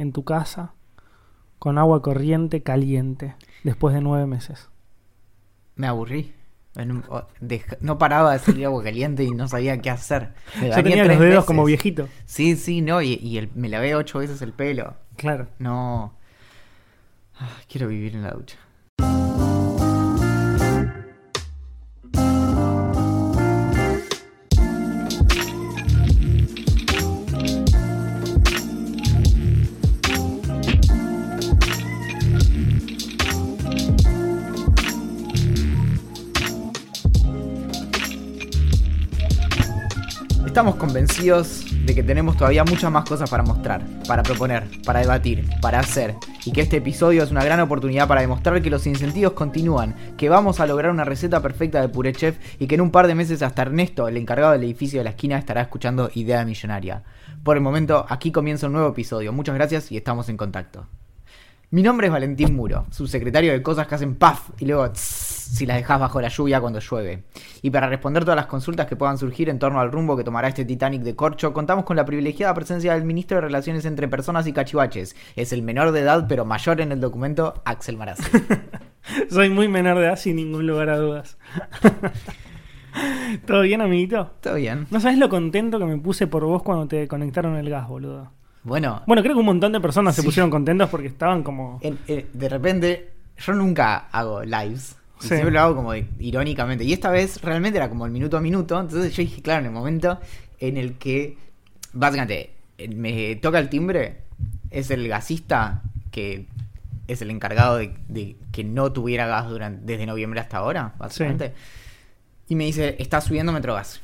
en tu casa con agua corriente caliente después de nueve meses? Me aburrí. No paraba de salir agua caliente y no sabía qué hacer. Me Yo tenía los dedos veces. como viejito. Sí, sí, no, y, y el- me lavé ocho veces el pelo. Claro. No. Ah, quiero vivir en la ducha. Estamos convencidos de que tenemos todavía muchas más cosas para mostrar, para proponer, para debatir, para hacer, y que este episodio es una gran oportunidad para demostrar que los incentivos continúan, que vamos a lograr una receta perfecta de puré chef y que en un par de meses hasta Ernesto, el encargado del edificio de la esquina, estará escuchando Idea Millonaria. Por el momento, aquí comienza un nuevo episodio. Muchas gracias y estamos en contacto. Mi nombre es Valentín Muro, subsecretario de cosas que hacen puff y luego tss si las dejas bajo la lluvia cuando llueve. Y para responder todas las consultas que puedan surgir en torno al rumbo que tomará este Titanic de corcho, contamos con la privilegiada presencia del ministro de Relaciones entre Personas y Cachivaches. Es el menor de edad pero mayor en el documento, Axel Marazzi. Soy muy menor de edad sin ningún lugar a dudas. ¿Todo bien, amiguito? ¿Todo bien? No sabes lo contento que me puse por vos cuando te conectaron el gas, boludo. Bueno, Bueno, creo que un montón de personas se pusieron contentos porque estaban como... en- eh, de repente, yo nunca hago lives. Y Sí. Siempre lo hago como irónicamente. Y esta vez realmente era como el minuto a minuto. Entonces yo dije, claro, en el momento en el que básicamente me toca el timbre, es el gasista que es el encargado de, de que no tuviera gas durante, desde noviembre hasta ahora, básicamente. Y me dice, está subiendo Metrogas.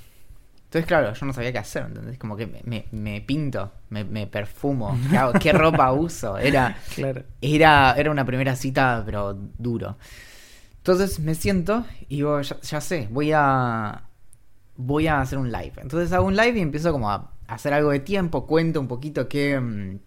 Entonces, claro, yo no sabía qué hacer, ¿entendés? Como que me, me- me pinto, me, me perfumo, ¿qué, hago? ¿Qué ropa uso? Era, Claro. era, era una primera cita, pero duro. Entonces me siento y ya, ya sé, voy a. Voy a hacer un live. Entonces hago un live y empiezo como a hacer algo de tiempo, cuento un poquito qué. mm,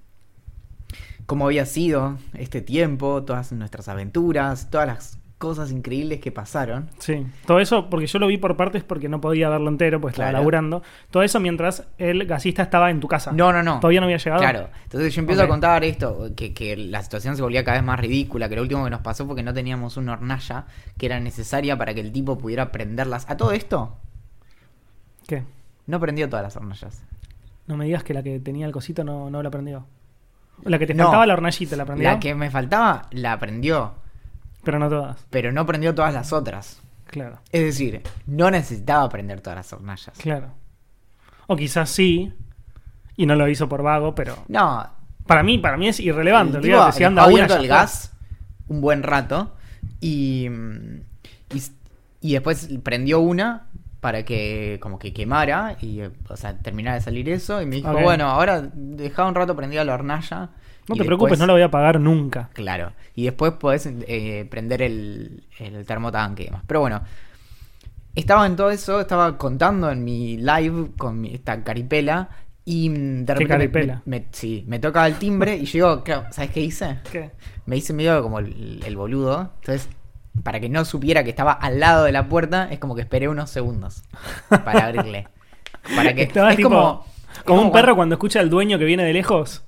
cómo había sido este tiempo, todas nuestras aventuras, todas las cosas increíbles que pasaron. Sí, todo eso, porque yo lo vi por partes porque no podía verlo entero, estaba Claro. laburando. Todo eso mientras el gasista estaba en tu casa. No, no, no. ¿Todavía no había llegado? Claro. Entonces yo empiezo a contar esto, que, que la situación se volvía cada vez más ridícula, que lo último que nos pasó fue que no teníamos una hornalla que era necesaria para que el tipo pudiera prenderlas. A todo esto, ¿Qué? no prendió todas las hornallas. No me digas que la que tenía el cosito no, no la prendió. La que te No. faltaba la hornallita la prendió. La que me faltaba la prendió, Pero no todas. pero no prendió todas las otras. Claro, Es decir, no necesitaba prender todas las hornallas. claro. O quizás sí, y no lo hizo por vago, pero No, para mí, para mí es irrelevante. el tipo si anda el gas un buen rato y, y, y después prendió una para que como que quemara y o sea terminara de salir eso y me dijo bueno ahora dejá un rato prendida la hornalla No te preocupes, después- no la voy a pagar nunca. claro y después podés eh, prender el, el termotanque y demás pero bueno estaba en todo eso estaba contando en mi live con mi- esta caripela y mm, de repente me- caripela? me- sí, me toca el timbre y yo claro, ¿sabes qué hice? ¿Qué? me hice medio como el, el boludo. Entonces, para que no supiera que estaba al lado de la puerta, es como que esperé unos segundos para abrirle. Para que Estabas es tipo como, como un cuando perro cuando escucha al dueño que viene de lejos.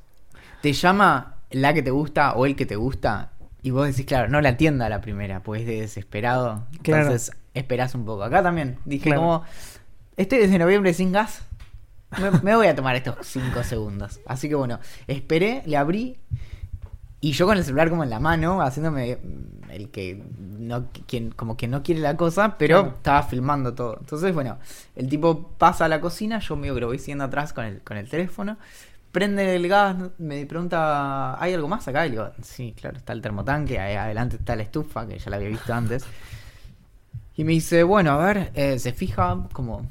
Te llama la que te gusta o el que te gusta y vos decís, claro, no la atienda la primera, pues es de desesperado. Claro. Entonces, esperás un poco. Acá también dije Claro. como estoy desde noviembre sin gas. Me, me voy a tomar estos 5 segundos. Así que bueno, esperé, le abrí y yo con el celular como en la mano, haciéndome mm, el que no quien como que no quiere la cosa, pero Claro. estaba filmando todo. Entonces, bueno, el tipo pasa a la cocina, yo medio que lo voy siguiendo atrás con el, con el teléfono. Prende el gas, me pregunta, ¿hay algo más acá? Y le digo, sí, claro, está el termotanque, ahí adelante está la estufa, que ya la había visto antes. Y me dice, bueno, a ver, eh, se fija como...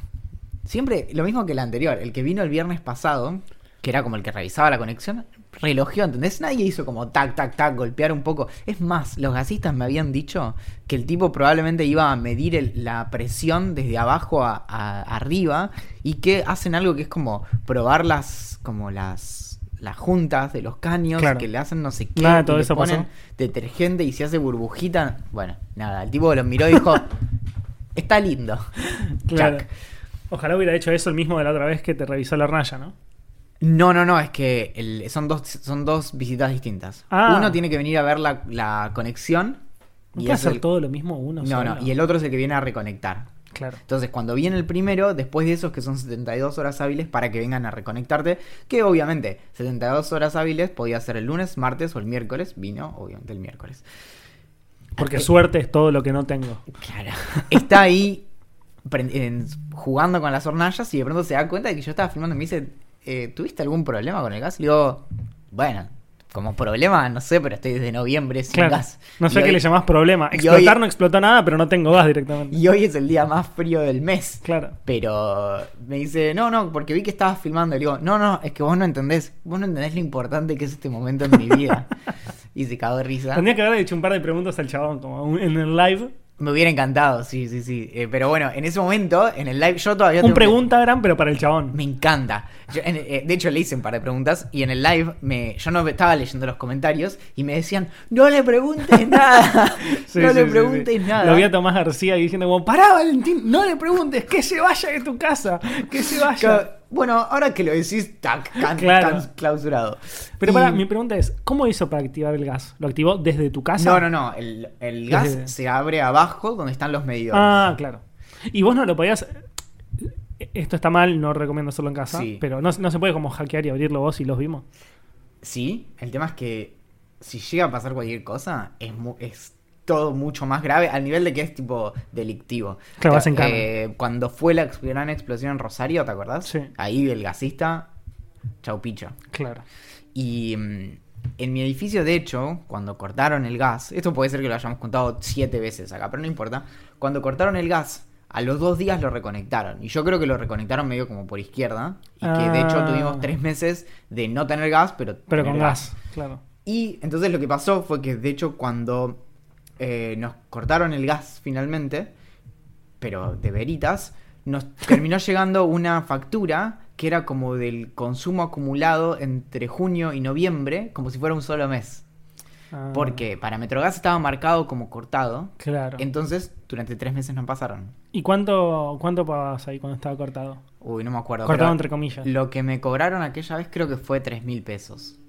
Siempre lo mismo que el anterior, el que vino el viernes pasado, que era como el que revisaba la conexión, relojeó, ¿entendés? Nadie hizo como tac, tac, tac, golpear un poco. Es más, los gasistas me habían dicho que el tipo probablemente iba a medir el- la presión desde abajo a, a- arriba y que hacen algo que es como probar las, como las, las juntas de los caños, Claro. que le hacen no sé qué, Nada y todo le eso ponen pasó. detergente y se hace burbujita. Bueno, nada, el tipo lo miró y dijo, está lindo. Claro. Ojalá hubiera hecho eso el mismo de la otra vez que te revisó la hornalla, ¿no? No, no, no, es que el- son, dos, son dos visitas distintas. Ah. Uno tiene que venir a ver la, la conexión. ¿No Y puede hacer el- todo lo mismo uno No, solo? no, y el otro es el que viene a reconectar. Claro. Entonces, cuando viene el primero, después de esos que son 72 horas hábiles para que vengan a reconectarte, que obviamente 72 horas hábiles podía ser el lunes, martes o el miércoles, vino obviamente el miércoles. Porque Eh, suerte es todo lo que no tengo. Claro. Está ahí en- jugando con las hornallas y de pronto se da cuenta de que yo estaba filmando y me dice, eh, ¿tuviste algún problema con el gas? Y le digo, bueno, como problema, no sé, pero estoy desde noviembre sin Claro. gas. No sé Y qué hoy- le llamás problema. Explotar hoy- no explotó nada, pero no tengo gas directamente. Y hoy es el día más frío del mes. Claro. Pero me dice, no, no, porque vi que estabas filmando. Y le digo, no, no, es que vos no entendés. Vos no entendés lo importante que es este momento en mi vida. y se cagó de risa. Tendría que haberle hecho un par de preguntas al chabón, como en el live. Me hubiera encantado, sí, sí, sí. Eh, pero bueno, en ese momento, en el live, yo todavía... Un pregunta gran, pero para el chabón. Me encanta. Yo, en- eh, de hecho, le hice un par de preguntas y en el live me, yo no estaba leyendo los comentarios y me decían, no le preguntes nada. Sí, no sí, le preguntes sí. nada. Lo vi a Tomás García diciendo, como, pará, Valentín, no le preguntes, que se vaya de tu casa, que se vaya. Bueno, ahora que lo decís, tac, can- Claro. can- clausurado. Pero Y- para, mi pregunta es, ¿cómo hizo para activar el gas? ¿Lo activó desde tu casa? No, no, no. El, el gas Desde- se abre abajo donde están los medidores. Ah, claro. Y vos no lo podías... Esto está mal, no recomiendo hacerlo en casa, Sí. pero no, no se puede como hackear y abrirlo vos y los vimos. Sí, el tema es que si llega a pasar cualquier cosa, es, es todo mucho más grave al nivel de que es tipo delictivo. Claro, vas en. Eh, cuando fue la gran explosión en Rosario, ¿te acordás? Sí. Ahí el gasista, chau picho. Claro. Y mm, en mi edificio, de hecho, cuando cortaron el gas, esto puede ser que lo hayamos contado siete veces acá, pero no importa. Cuando cortaron el gas, a los dos días lo reconectaron. Y yo creo que lo reconectaron medio como por izquierda. Y que de hecho Ah. tuvimos tres meses de no tener gas, pero, Pero con gas, claro. Y entonces lo que pasó fue que de hecho cuando eh, nos cortaron el gas finalmente, pero de veritas, nos terminó llegando una factura que era como del consumo acumulado entre junio y noviembre, como si fuera un solo mes. Ah, Porque para Metrogas estaba marcado como cortado. Claro. Entonces, durante tres meses no pasaron. ¿Y cuánto, cuánto pagabas ahí cuando estaba cortado? Uy, no me acuerdo. Cortado entre comillas. Lo que me cobraron aquella vez creo que fue tres mil pesos.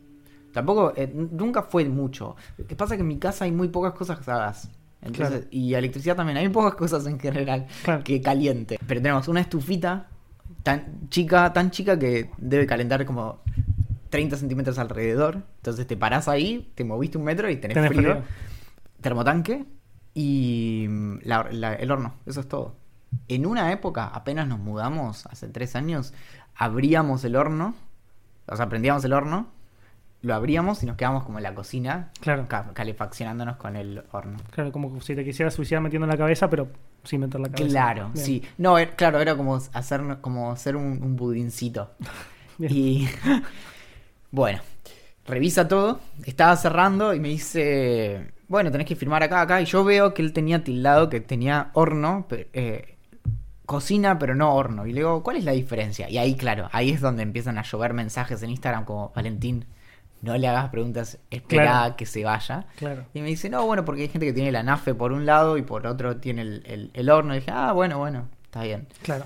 Tampoco, eh, nunca fue mucho. Lo que pasa es que en mi casa hay muy pocas cosas que gas. Entonces, Claro. Y electricidad también, hay pocas cosas en general Claro. que caliente. Pero tenemos una estufita tan chica, tan chica que debe calentar como 30 centímetros alrededor. Entonces te parás ahí, te moviste un metro y tenés, Tenés frío. frío. Termotanque y mm, la- la- el horno. Eso es todo. En una época, apenas nos mudamos, hace tres años, abríamos el horno. O sea, prendíamos el horno, lo abríamos y nos quedamos como en la cocina, Claro. ca- calefaccionándonos con el horno. Claro, como si te quisieras suicidar metiendo en la cabeza, pero sin meter la cabeza. Claro, Bien. sí. No, er- claro, era como hacer, como hacer un, un budincito. Bien. Y bueno, revisa todo, estaba cerrando y me dice, bueno, tenés que firmar acá, acá. Y yo veo que él tenía tildado que tenía horno, eh, cocina, pero no horno. Y le digo, ¿cuál es la diferencia? Y ahí, claro, ahí es donde empiezan a llover mensajes en Instagram como, Valentín, no le hagas preguntas, espera Claro. que se vaya. Claro. Y me dice, no, bueno, porque hay gente que tiene la nafe por un lado y por otro tiene el, el- el horno. Y dije, ah, bueno, bueno, está bien. Claro.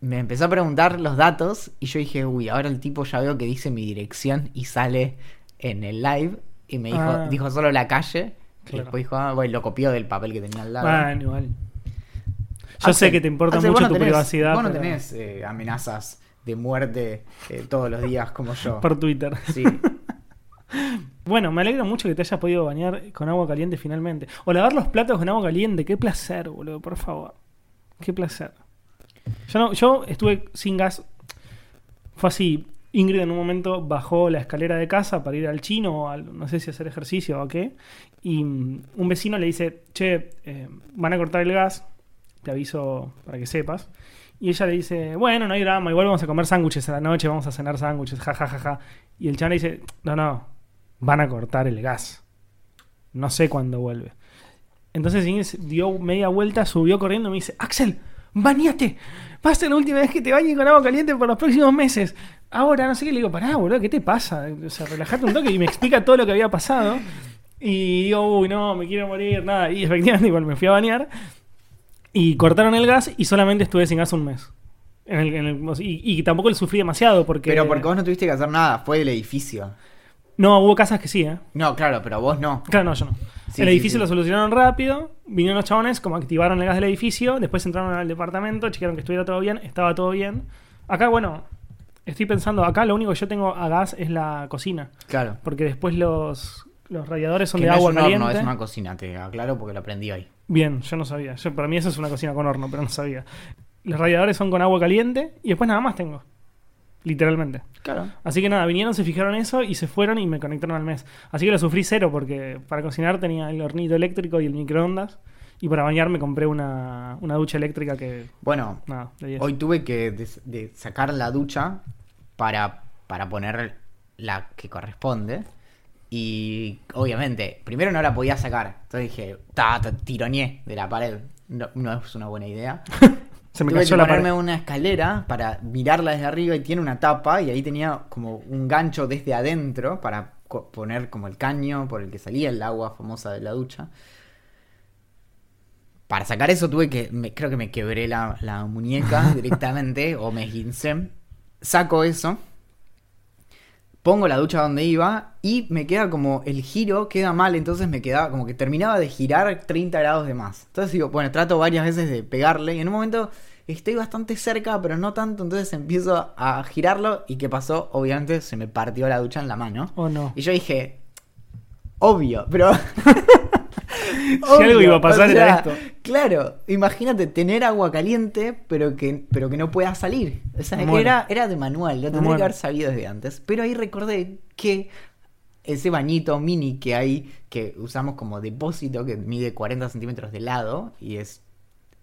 Me empezó a preguntar los datos y yo dije, uy, ahora el tipo ya veo que dice mi dirección y sale en el live. Y me dijo, Ah. dijo solo la calle. Y después dijo, ah, bueno, lo copió del papel que tenía al lado. Bueno, igual. Yo Axel, sé que te importa Axel, mucho no tu tenés- privacidad. Vos no pero- tenés eh, amenazas de muerte eh, todos los días como yo. Por Twitter. Sí. Bueno, me alegra mucho que te hayas podido bañar con agua caliente finalmente. O lavar los platos con agua caliente. Qué placer, boludo, por favor. Qué placer. Yo, no, yo estuve sin gas. Fue así. Ingrid en un momento bajó la escalera de casa para ir al chino, o al- no sé si hacer ejercicio o qué. Y mm, un vecino le dice, che, eh, van a cortar el gas, te aviso para que sepas. Y ella le dice, bueno, no hay drama, igual vamos a comer sándwiches a la noche, vamos a cenar sándwiches, ja, ja, ja, ja. Y el chabón le dice, no, no, van a cortar el gas. No sé cuándo vuelve. Entonces Inés dio media vuelta, subió corriendo y me dice, Axel, bañate. Va a la última vez que te bañes con agua caliente por los próximos meses. Ahora, no sé qué, le digo, pará, boludo, ¿qué te pasa? O sea, relajate un toque y me explica todo lo que había pasado. Y digo, uy, no, me quiero morir, nada. Y efectivamente, igual me fui a bañar. Y cortaron el gas y solamente estuve sin gas un mes. El- el- y, tampoco le sufrí demasiado porque... Pero porque vos no tuviste que hacer nada, fue del edificio. No, hubo casas que sí, ¿eh? No, claro, pero vos no. Claro, no, yo no. Sí, el sí, edificio sí. lo solucionaron rápido, vinieron los chabones, como activaron el gas del edificio, después entraron al departamento, chequearon que estuviera todo bien, estaba todo bien. Acá, bueno, estoy pensando, acá lo único que yo tengo a gas es la cocina, Claro. porque después los, los radiadores son Que de no agua es un caliente. horno, es una cocina, te aclaro porque lo aprendí hoy. Bien, yo no sabía. Yo, para mí eso es una cocina con horno, pero no sabía. Los radiadores son con agua caliente y después nada más tengo. Literalmente. Claro. Así que nada, vinieron, se fijaron eso y se fueron y me conectaron al mes. Así que lo sufrí cero porque para cocinar tenía el hornito eléctrico y el microondas. Y para bañar me compré una, una ducha eléctrica que. Bueno, Nada, de 10. hoy tuve que des- de sacar la ducha para, para poner la que corresponde. Y obviamente, primero no la podía sacar. Entonces dije, ta, ta, tironeé de la pared. No, no es una buena idea. se me Tuve cayó que la ponerme pared. una escalera para mirarla desde arriba y tiene una tapa y ahí tenía como un gancho desde adentro para poner como el caño por el que salía el agua famosa de la ducha. Para sacar eso tuve que, me- creo que me quebré la, la muñeca directamente o me esguincé. Saco eso, pongo la ducha donde iba y me queda como el giro queda mal, entonces me quedaba como que terminaba de girar 30 grados de más. Entonces digo, bueno, trato varias veces de pegarle y en un momento estoy bastante cerca, pero no tanto, entonces empiezo a girarlo y ¿qué pasó? Obviamente se me partió la ducha en la mano. Oh no. Y yo dije, obvio, pero... Si algo iba a pasar era esto. Claro, imagínate tener agua caliente, pero que, pero que no pueda salir. O sea, era, era de manual, lo tendría que haber sabido desde antes. Pero ahí recordé que ese bañito mini que hay, que usamos como depósito, que mide 40 centímetros de lado y es,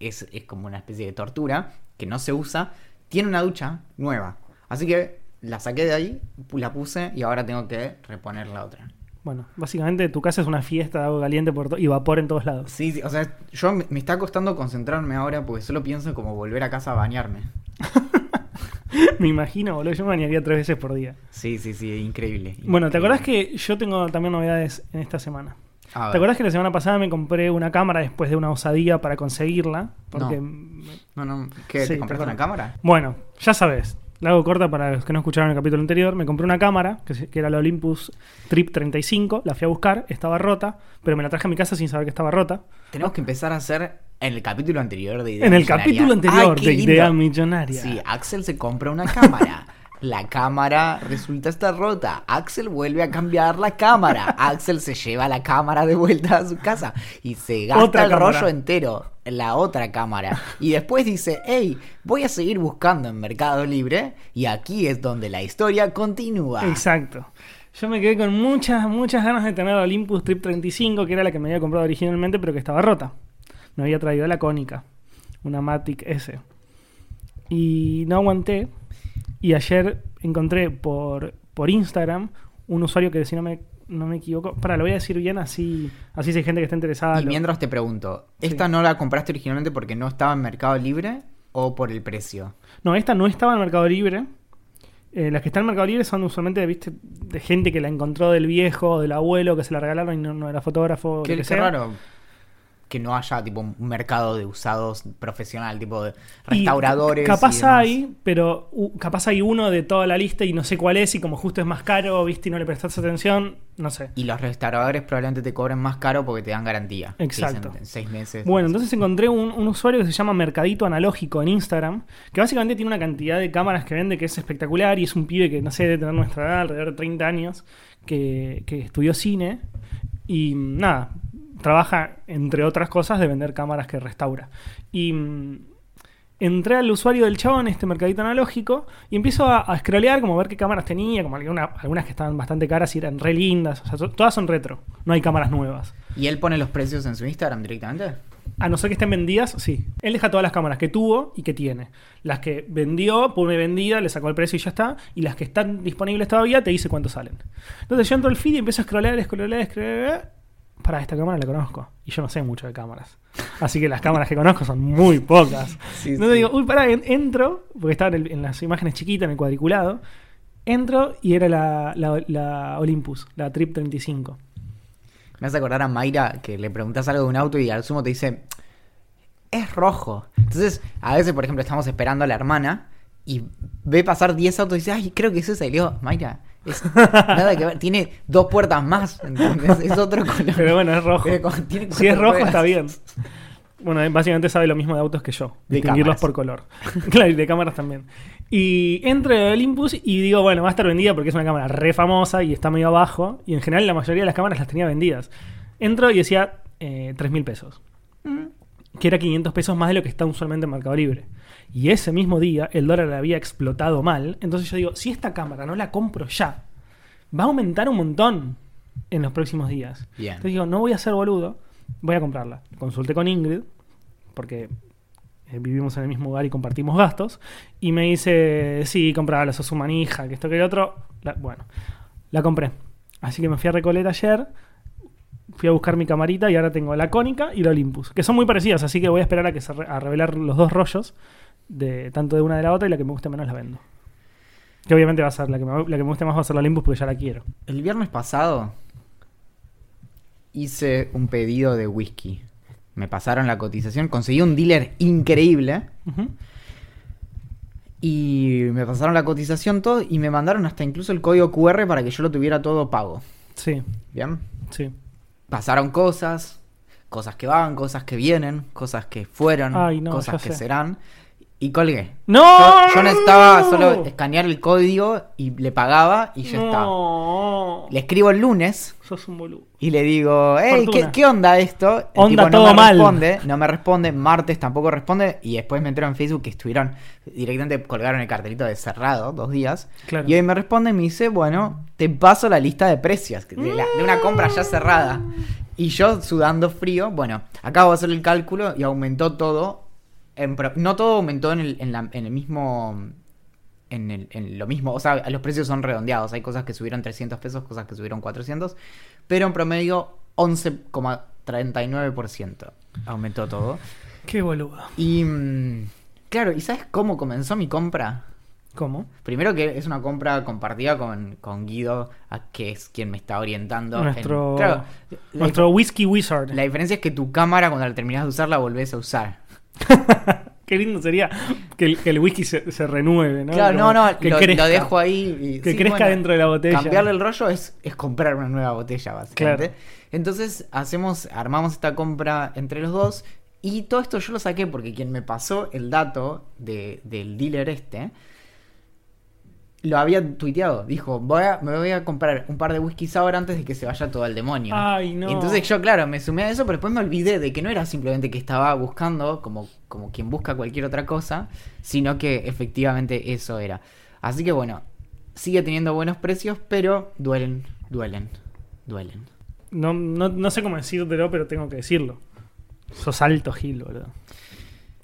es, es como una especie de tortura, que no se usa, tiene una ducha nueva. Así que la saqué de ahí, la puse y ahora tengo que reponer la otra. Bueno, básicamente tu casa es una fiesta de agua caliente por y vapor en todos lados. Sí, sí, o sea, yo me, está costando concentrarme ahora porque solo pienso en como volver a casa a bañarme. me imagino, boludo. Yo me bañaría tres veces por día. Sí, sí, sí, increíble. Bueno, ¿te acordás que yo tengo también novedades en esta semana? ¿Te acordás que la semana pasada me compré una cámara después de una osadía para conseguirla? Porque, No, no, ¿qué? Sí, ¿Te compraste perdón. una cámara? bueno, ya sabes, la hago corta para los que no escucharon el capítulo anterior. Me compré una cámara, que, que era la Olympus Trip 35, la fui a buscar, estaba rota, pero me la traje a mi casa sin saber que estaba rota. Tenemos que empezar a hacer en el capítulo anterior de Idea En el Millonaria. capítulo anterior Ay, de. Idea Millonaria. Sí, Axel se compra una cámara. La cámara resulta estar rota. Axel vuelve a cambiar la cámara. Axel se lleva la cámara de vuelta a su casa y se gasta Otra el cámara. rollo entero en la otra cámara. Y después dice, hey, voy a seguir buscando en Mercado Libre y aquí es donde la historia continúa. Exacto. Yo me quedé con muchas, muchas ganas de tener la Olympus Trip 35, que era la que me había comprado originalmente, pero que estaba rota. Me había traído la cónica, una Matic S. Y no aguanté. Y ayer encontré por, por Instagram un usuario que, si no me, no me equivoco, para, lo voy a decir bien, así, así si hay gente que está interesada. Y lo- mientras te pregunto, ¿esta Sí. no la compraste originalmente porque no estaba en Mercado Libre o por el precio? No, esta no estaba en Mercado Libre. Eh, las que están en Mercado Libre son usualmente, viste, de gente que la encontró del viejo, del abuelo, que se la regalaron y no, no era fotógrafo. o Qué, lo que qué sea. raro que no haya tipo un mercado de usados profesional, tipo de Y restauradores. Capaz y demás. hay, pero capaz hay uno de toda la lista y no sé cuál es, y como justo es más caro, viste, y no le prestaste atención, no sé. Y los restauradores probablemente te cobren más caro porque te dan garantía. Dicen Exacto. En seis meses. Bueno, entonces encontré un, un usuario que se llama Mercadito Analógico en Instagram, que básicamente tiene una cantidad de cámaras que vende que es espectacular y es un pibe que, no sé, debe tener nuestra edad, alrededor de 30 años, que, que estudió cine y nada, trabaja, entre otras cosas, de vender cámaras que restaura. Y mm, entré al usuario del chabón, este Mercadito Analógico, y empiezo a, a scrollear, como a ver qué cámaras tenía, como alguna- algunas que estaban bastante caras y eran re lindas, o sea, to- todas son retro, no hay cámaras nuevas. ¿Y él pone los precios en su Instagram directamente? A no ser que estén vendidas, sí. Él deja todas las cámaras que tuvo y que tiene. Las que vendió, pone vendida, le sacó el precio y ya está. Y las que están disponibles todavía, te dice cuánto salen. Entonces yo entro al feed y empiezo a scrollear, scrollear, scrollear. Para esta cámara la conozco. Y yo no sé mucho de cámaras. Así que las cámaras que conozco son muy pocas. Sí, Entonces sí. digo, uy, pará, en- entro, porque estaba en, el- en las imágenes chiquitas, en el cuadriculado. Entro y era la, la- la Olympus, la Trip 35. Me hace acordar a Mayra que le preguntas algo de un auto y al sumo te dice, es rojo. Entonces, a veces, por ejemplo, estamos esperando a la hermana y ve pasar 10 autos y dice, ay, creo que ese salió. Mayra, es nada que ver, tiene dos puertas más, ¿entendés? Es otro color. Pero bueno, es rojo. Eh, Si es rojo, ruedas. está bien. Bueno, eh, básicamente sabe lo mismo de autos que yo. De distinguirlos cámaras. por color. claro, y de cámaras también. Y entro en Olympus y digo, bueno, va a estar vendida porque es una cámara re famosa y está medio abajo. Y en general la mayoría de las cámaras las tenía vendidas. Entro y decía eh, 3 mil pesos. Que era 500 pesos más de lo que está usualmente en Mercado Libre. Y ese mismo día el dólar había explotado mal. Entonces yo digo, si esta cámara no la compro ya, va a aumentar un montón en los próximos días. Bien. Entonces digo, no voy a ser boludo, voy a comprarla. Consulté con Ingrid, porque eh, vivimos en el mismo lugar y compartimos gastos. Y me dice, sí, comprala, sos su manija, que esto que el otro. La- bueno, la compré. Así que me fui a Recoleta ayer, fui a buscar mi camarita y ahora tengo la Cónica y la Olympus, que son muy parecidas, así que voy a esperar a que se re- a revelar los dos rollos, de tanto de una de la otra y la que me guste menos la vendo. Que obviamente va a ser la que me, la que me guste más va a ser la Olympus porque ya la quiero. El viernes pasado hice un pedido de whisky. Me pasaron la cotización, conseguí un dealer increíble. Y me pasaron la cotización todo y me mandaron hasta incluso el código QR para que yo lo tuviera todo pago. Sí, ¿Bien? sí. Pasaron cosas, cosas que van, cosas que vienen, cosas que fueron, Ay, no, cosas que sé. serán. Y colgué. ¡No! Yo, yo necesitaba solo escanear el código y le pagaba y ya está. No. Le escribo el lunes Sos un boludo. y le digo, hey, ¿qué, qué onda esto? El Onda tipo todo no me mal. responde, no me responde, martes tampoco responde y después me entero en Facebook que estuvieron directamente colgaron el cartelito de cerrado dos días. Claro. Y hoy me responde y me dice, bueno, te paso la lista de precios de, la- de una compra ya cerrada. Y yo sudando frío, bueno, acabo de hacer el cálculo y aumentó todo. En no todo aumentó en el, en la- en el mismo... En, el- en lo mismo, o sea, los precios son redondeados. Hay cosas que subieron 300 pesos, cosas que subieron 400. Pero en promedio 11,39% aumentó todo. Qué boludo. Y mm, claro, ¿y sabes cómo comenzó mi compra? ¿Cómo? Primero que es una compra compartida con, con Guido, a- que es quien me está orientando. en- Nuestro, claro, la, nuestro Whiskey Wizard. la diferencia es que tu cámara cuando la terminas de usar la volvés a usar. Qué lindo sería que el, que el whisky se, se renueve, ¿no? Claro, Como no, no, que lo, crezca. lo dejo ahí. y- Que sí, crezca bueno, dentro de la botella. Cambiarle el rollo es, es comprar una nueva botella, básicamente. Claro. Entonces, hacemos, armamos esta compra entre los dos. Y todo esto yo lo saqué porque quien me pasó el dato de- del dealer este lo había tuiteado. Dijo, voy a, me voy a comprar un par de whisky sour antes de que se vaya todo al demonio. Ay, no. Y entonces yo, claro, me sumé a eso, pero después me olvidé de que no era simplemente que estaba buscando, como, como quien busca cualquier otra cosa, sino que efectivamente eso era. Así que bueno, sigue teniendo buenos precios, pero duelen, duelen, duelen. No, no, no sé cómo decírtelo, pero tengo que decirlo. Sos alto, Gil, boludo.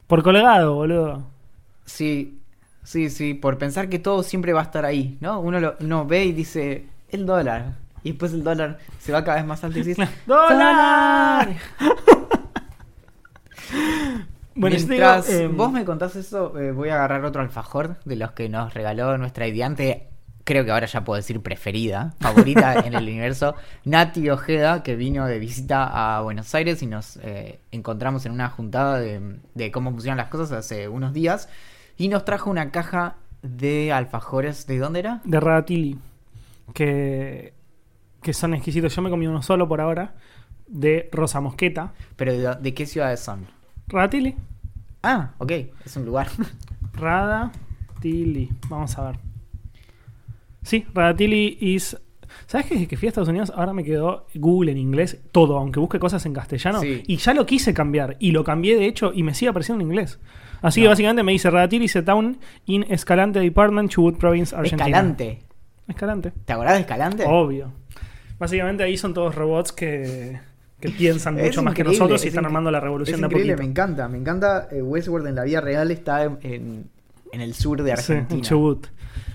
Por colgado, boludo. Sí, sí, sí, por pensar que todo siempre va a estar ahí, ¿no? Uno lo uno ve y dice, el dólar. Y después el dólar se va cada vez más alto y dices, ¡Dólar! Bueno, digo, Mientras eh, vos me contás eso, eh, voy a agarrar otro alfajor de los que nos regaló nuestra ideante, creo que ahora ya puedo decir preferida, favorita en el universo, Nati Ojeda, que vino de visita a Buenos Aires y nos eh, encontramos en una juntada de, de cómo funcionan las cosas hace unos días y nos trajo una caja de alfajores, ¿de dónde era? de Radatili. Que, que son exquisitos. Yo me comí uno solo por ahora. De Rosa Mosqueta. Pero de, de qué ciudades son? Radatili. Ah, ok, es un lugar. Radatili. Vamos a ver. Sí, Radatili is. ¿Sabes que desde que fui a Estados Unidos ahora me quedó Google en inglés todo, aunque busque cosas en castellano? Sí. Y ya lo quise cambiar. Y lo cambié de hecho y me sigue apareciendo en inglés. Así que básicamente me dice Radatili is a town in Escalante Department, Chubut Province, Argentina. Escalante. Escalante. ¿Te acordás de Escalante? Obvio. Básicamente ahí son todos robots que, que piensan Es mucho más que nosotros y es están armando la revolución Es de a increíble, poquito. me encanta, me encanta. eh, Westworld en la vida real está en, en- en el sur de Sí, Argentina. en Chubut.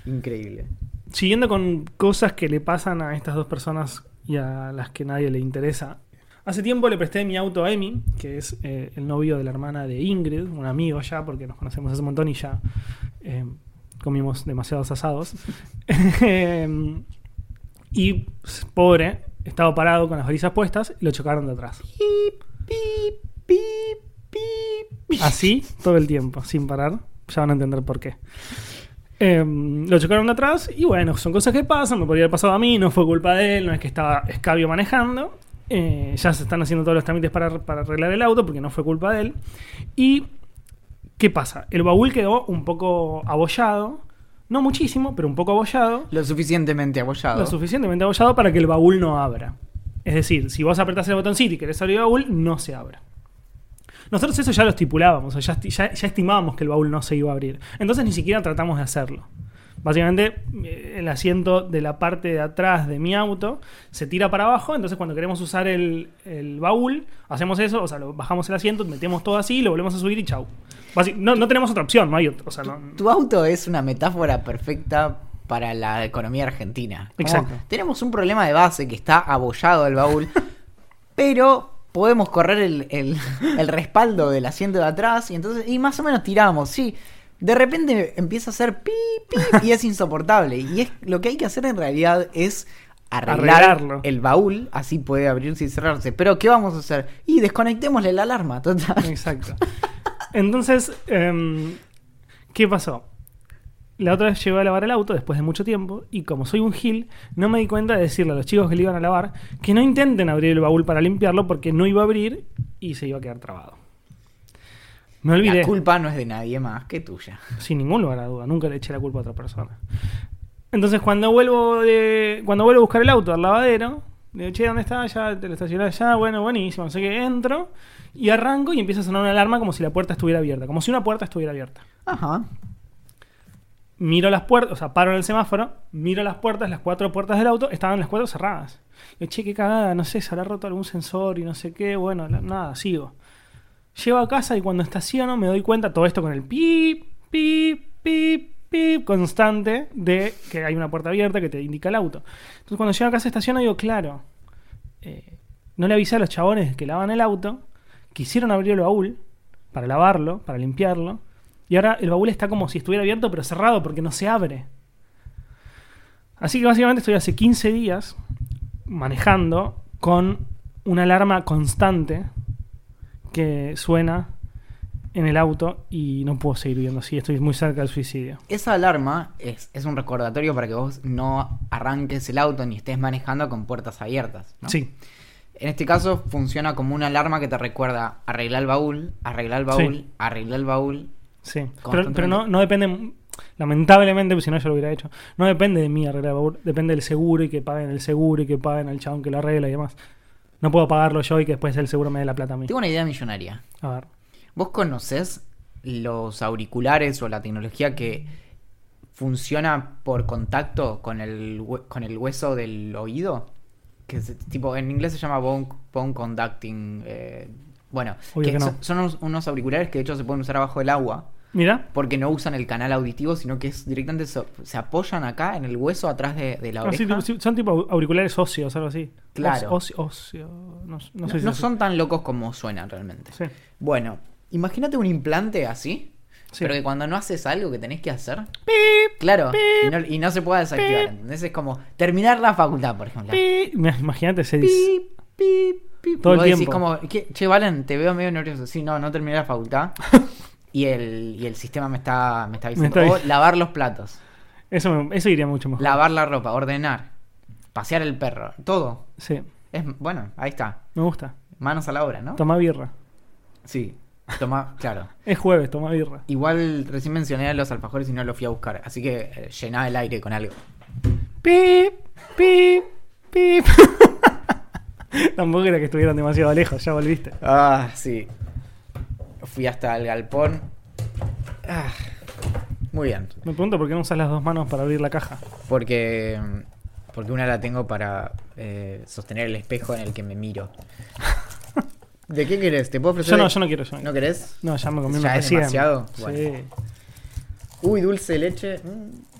Increíble. Siguiendo con cosas que le pasan a estas dos personas y a las que nadie le interesa. Hace tiempo le presté mi auto a Emi, que es eh, el novio de la hermana de Ingrid, un amigo ya, porque nos conocemos hace un montón y ya eh, comimos demasiados asados. Eh, y pobre, estaba parado con las balizas puestas y lo chocaron de atrás. Así todo el tiempo, sin parar. Ya van a entender por qué. Eh, lo chocaron de atrás y bueno, son cosas que pasan, me podría haber pasado a mí, no fue culpa de él, no es que estaba escabio manejando. Eh, ya se están haciendo todos los trámites para, para arreglar el auto porque no fue culpa de él. Y, ¿qué pasa? El baúl quedó un poco abollado, no muchísimo, pero un poco abollado. Lo suficientemente abollado. Lo suficientemente abollado para que el baúl no abra. Es decir, si vos apretás el botoncito y querés abrir el baúl, no se abra. Nosotros eso ya lo estipulábamos, o ya, ya- ya estimábamos que el baúl no se iba a abrir. Entonces ni siquiera tratamos de hacerlo. Básicamente, eh, el asiento de la parte de atrás de mi auto se tira para abajo, entonces cuando queremos usar el, el baúl, hacemos eso, o sea, lo, bajamos el asiento, metemos todo así, lo volvemos a subir y chau. Basi- no, no tenemos otra opción, no hay otra. O sea, no- Tu auto es una metáfora perfecta para la economía argentina. Como, Exacto. Tenemos un problema de base que está abollado el baúl, pero podemos correr el, el- el respaldo del asiento de atrás y entonces y más o menos tiramos, sí. De repente empieza a hacer pi, pi, y es insoportable. Y es lo que hay que hacer en realidad es arreglar Arreglarlo. el baúl, así puede abrirse y cerrarse. Pero ¿qué vamos a hacer? Y desconectémosle la alarma, total. Exacto. Entonces, em, ¿qué pasó? La otra vez llevé a lavar el auto después de mucho tiempo y como soy un gil, no me di cuenta de decirle a los chicos que le iban a lavar que no intenten abrir el baúl para limpiarlo porque no iba a abrir y se iba a quedar trabado. Me olvidé, La culpa no es de nadie más que tuya. sin ningún lugar a duda, nunca le eché la culpa a otra persona. Entonces cuando vuelvo de, cuando vuelvo a buscar el auto al lavadero, le digo, che, ¿dónde está? Ya te lo estacioné allá, bueno, buenísimo. Así que entro y arranco y empieza a sonar una alarma como si la puerta estuviera abierta, como si una puerta estuviera abierta. Ajá. Miro las puertas, o sea, paro en el semáforo, miro las puertas, las cuatro puertas del auto, estaban las cuatro cerradas. Yo, che, qué cagada, no sé, se habrá roto algún sensor y no sé qué, bueno, nada, sigo. Llego a casa y cuando estaciono me doy cuenta, todo esto con el pip, pip, pip, pip constante de que hay una puerta abierta que te indica el auto. Entonces cuando llego a casa estaciono digo, claro, eh, no le avisé a los chabones que lavan el auto, quisieron abrir el baúl para lavarlo, para limpiarlo, y ahora el baúl está como si estuviera abierto pero cerrado porque no se abre. Así que básicamente estoy hace 15 días manejando con una alarma constante que suena en el auto y no puedo seguir viviendo así. Estoy muy cerca del suicidio. Esa alarma es, es un recordatorio para que vos no arranques el auto ni estés manejando con puertas abiertas. ¿no? Sí, En este caso funciona como una alarma que te recuerda arreglar el baúl, arreglar el baúl, Sí. arreglar el baúl. Sí. Pero, no, no depende, lamentablemente, pues si no yo lo hubiera hecho, no depende de mí arreglar el baúl, depende del seguro y que paguen el seguro y que paguen al chabón que lo arregla y demás. No puedo pagarlo yo y que después el seguro me dé la plata a mí. Tengo una idea millonaria. A ver. ¿Vos conocés los auriculares o la tecnología que funciona por contacto con el, con el hueso del oído? Que es, tipo, en inglés se llama bone, bone conducting. eh, bueno, Obvio que que no. son, unos, auriculares que de hecho se pueden usar abajo del agua. Mira. Porque no usan el canal auditivo, sino que es directamente so- se apoyan acá en el hueso atrás de, de la Ah, oreja. sí, son tipo auriculares óseos, algo así. Claro. Os- ocio, no, no no sé si no son tan locos como suenan realmente. Sí. Bueno, imagínate un implante así, Sí. pero que cuando no haces algo que tenés que hacer, claro, y no, y no se puede desactivar. ¿entendés? Es como terminar la facultad, por ejemplo. Imagínate ese Pip, pip. Todo Y el decís tiempo. como, ¿qué? che, Valen, te veo medio nervioso. Sí, no, no terminé la facultad. y, el, y el sistema me está, me está Me diciendo, está "Oh, lavar los platos, Eso, me- eso iría mucho mejor. lavar la ropa, ordenar, pasear el perro, todo. Sí, Es, bueno, ahí está. me gusta. Manos a la obra, ¿no? Toma birra. Sí. Toma, claro. Es jueves, toma birra. Igual recién mencioné a los alfajores y no los fui a buscar, así que eh, llená el aire con algo. Pip, pip, pip. Tampoco era que estuvieran demasiado lejos, ya volviste. Ah, sí. Fui hasta el galpón. Ah, muy bien. Me pregunto por qué no usas las dos manos para abrir la caja. Porque Porque una la tengo para eh, sostener el espejo en el que me miro. ¿De qué querés? ¿Te puedo ofrecer? Yo no, yo no quiero. Yo no, ¿No quiero. querés? No, ya me comí ¿Ya una es demasiado? Sí. Uy, dulce de leche. mm,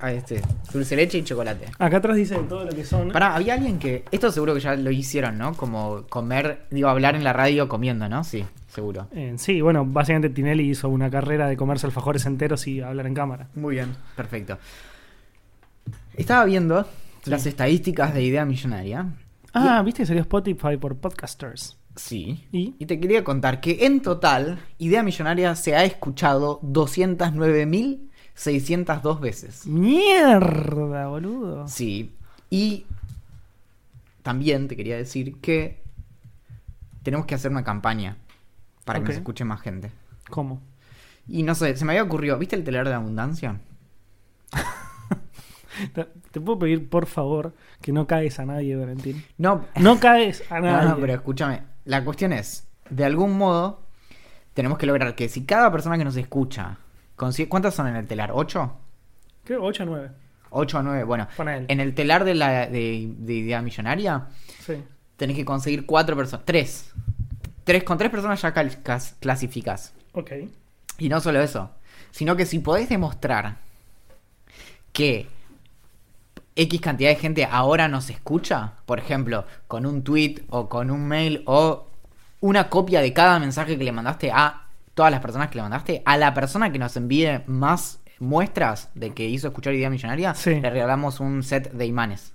ah, este. Dulce leche y chocolate. Acá atrás dice todo lo que son. Pará, había alguien que. Esto seguro que ya lo hicieron, ¿no? Como comer, digo, hablar en la radio comiendo, ¿no? Sí, seguro. Eh, sí, bueno, básicamente Tinelli hizo una carrera de comerse alfajores enteros y hablar en cámara. Muy bien. Perfecto. Estaba viendo las estadísticas de Idea Millonaria. Ah, ¿viste que salió Spotify por podcasters? Sí. ¿Y? Y te quería contar que en total, Idea Millonaria se ha escuchado 209.602 veces. ¡Mierda, boludo! Sí. Y también te quería decir que tenemos que hacer una campaña para que nos escuche más gente. ¿Cómo? Y no sé, se me había ocurrido, ¿viste el telar de la abundancia? Te, puedo pedir, por favor, que no caes a nadie, Valentín. No, No caes a no, nadie. no, pero escúchame. La cuestión es, de algún modo, tenemos que lograr que si cada persona que nos escucha, ¿cuántas son en el telar? ¿Ocho? Creo 8 o 9. ¿Ocho o nueve? Bueno, Ponele. en el telar de, la, de, de Idea Millonaria, Sí. tenés que conseguir cuatro personas. Tres. Tres. Con tres personas ya cal- cas- clasificás. Ok. Y no solo eso, sino que si podés demostrar que X cantidad de gente ahora nos escucha, por ejemplo, con un tweet o con un mail o una copia de cada mensaje que le mandaste a todas las personas que le mandaste, a la persona que nos envíe más muestras de que hizo escuchar Idea Millonaria, Sí. le regalamos un set de imanes.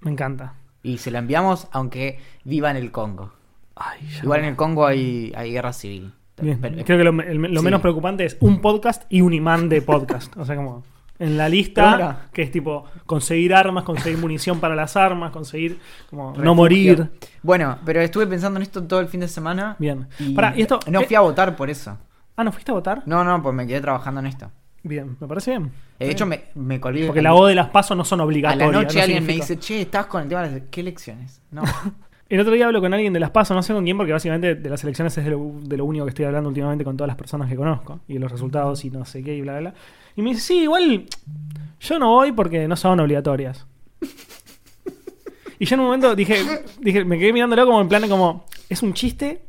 Me encanta. Y se la enviamos aunque viva en el Congo. Ay, Igual me- en el Congo hay, hay guerra civil. Bien. Pero- Creo que lo, el- lo Sí. menos preocupante es un podcast y un imán de podcast. o sea, como en la lista, que es tipo conseguir armas, conseguir munición para las armas, conseguir como no Refugio. morir. Bueno, pero estuve pensando en esto todo el fin de semana. Bien. Y, Pará, ¿y esto- no eh? fui a votar por eso. Ah, ¿no fuiste a votar? No, no, pues me quedé trabajando en esto. Bien, me parece bien. Eh, De hecho, me, me colgué. Porque la O de las pasos no son A obligatorias. la noche no alguien me significa- dice, che, estás con el tema de las... ¿Qué elecciones? No. El otro día hablo con alguien de las pasos, no sé con quién, porque básicamente de las elecciones es de lo, de lo único que estoy hablando últimamente con todas las personas que conozco. Y de los resultados y no sé qué y bla, bla, bla. Y me dice, sí, igual yo no voy porque no son obligatorias. Y yo en un momento dije, dije me quedé mirándolo como en plan de como, es un chiste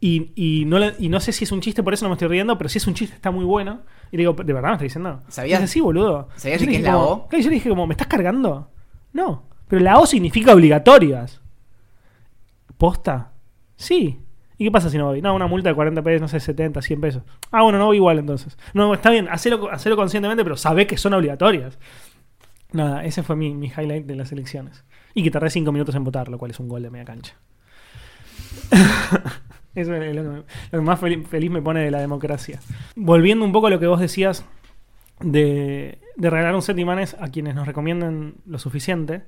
y, y no, le- y no sé si es un chiste, por eso no me estoy riendo, pero si es un chiste está muy bueno. Y le digo, ¿de verdad me estás diciendo? ¿Sabías- dice, sí, boludo. ¿sabías dije es la como- O? Claro, y yo le dije como, ¿me estás cargando? No, pero la O significa obligatorias. ¿Posta? Sí. ¿Y qué pasa si no voy? No, una multa de 40 pesos, no sé, 70, 100 pesos. Ah, bueno, no voy igual entonces. No, está bien, hacelo, hacelo conscientemente, pero sabé que son obligatorias. Nada, ese fue mi, mi highlight de las elecciones. Y que tardé 5 minutos en votar, lo cual es un gol de media cancha. Eso es lo que, lo que más fel- feliz me pone de la democracia. Volviendo un poco a lo que vos decías de, de regalar un set de imanes a quienes nos recomiendan lo suficiente.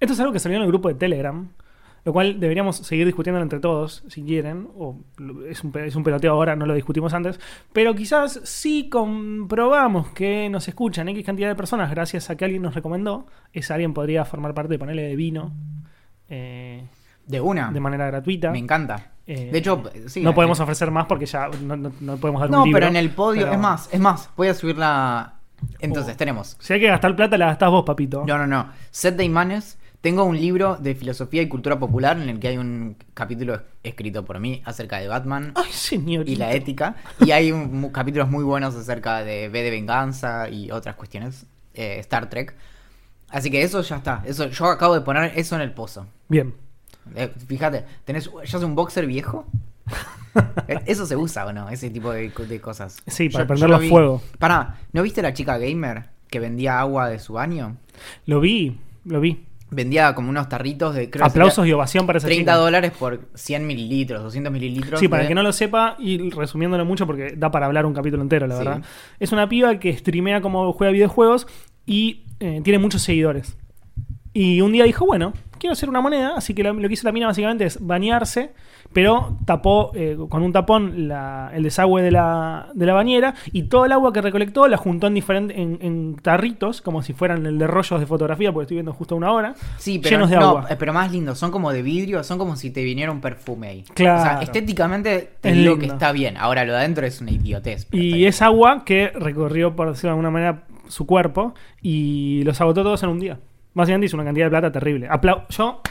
Esto es algo que salió en el grupo de Telegram, lo cual deberíamos seguir discutiendo entre todos, si quieren. O es un, es un peloteo ahora, no lo discutimos antes. Pero quizás si comprobamos que nos escuchan X cantidad de personas gracias a que alguien nos recomendó, ese alguien podría formar parte de ponerle de vino eh, De una. de manera gratuita. Me encanta. Eh, de hecho, sí. no eh, podemos ofrecer más porque ya no, no- no podemos dar No, un libro. pero en el podio, pero es más, es más, voy a subir la... Entonces, Oh. tenemos... Si hay que gastar plata, la gastás vos, papito. No, no, no. Set de imanes. Tengo un libro de filosofía y cultura popular en el que hay un capítulo escrito por mí acerca de Batman. Ay, y la ética. Y hay un- capítulos muy buenos acerca de V de venganza y otras cuestiones. eh, Star Trek. Así que eso ya está. Eso, yo acabo de poner eso en el pozo. Bien. Eh, fíjate, ¿tenés ya es un boxer viejo? Eh, eso se usa o no, ese tipo de, co- de cosas. Sí, para Yo- prenderlo yo vi. fuego. Pará, ¿no viste la chica gamer que vendía agua de su baño? Lo vi, lo vi. Vendía como unos tarritos de creo Aplausos y ovación para esa 30 chica. dólares por 100 mililitros, 200 mililitros. Sí, para de- el que no lo sepa, y resumiéndolo mucho porque da para hablar un capítulo entero, la Sí. verdad. Es una piba que streamea como juega videojuegos y eh, tiene muchos seguidores. Y un día dijo, bueno, quiero hacer una moneda, así que lo, lo que hizo la mina básicamente es bañarse, pero tapó eh, con un tapón la- el desagüe de la, de la bañera y todo el agua que recolectó la juntó en, diferentes en, en tarritos, como si fueran el de rollos de fotografía, porque estoy viendo justo una hora, Sí, pero, llenos de no, agua. eh, pero más lindo, son como de vidrio, son como si te viniera un perfume ahí. Claro. O sea, estéticamente te Es digo que está bien. Ahora lo de adentro es una idiotez. Y es agua que recorrió, por decirlo de alguna manera, su cuerpo y los agotó todos en un día. Básicamente hizo una cantidad de plata terrible. Aplau- yo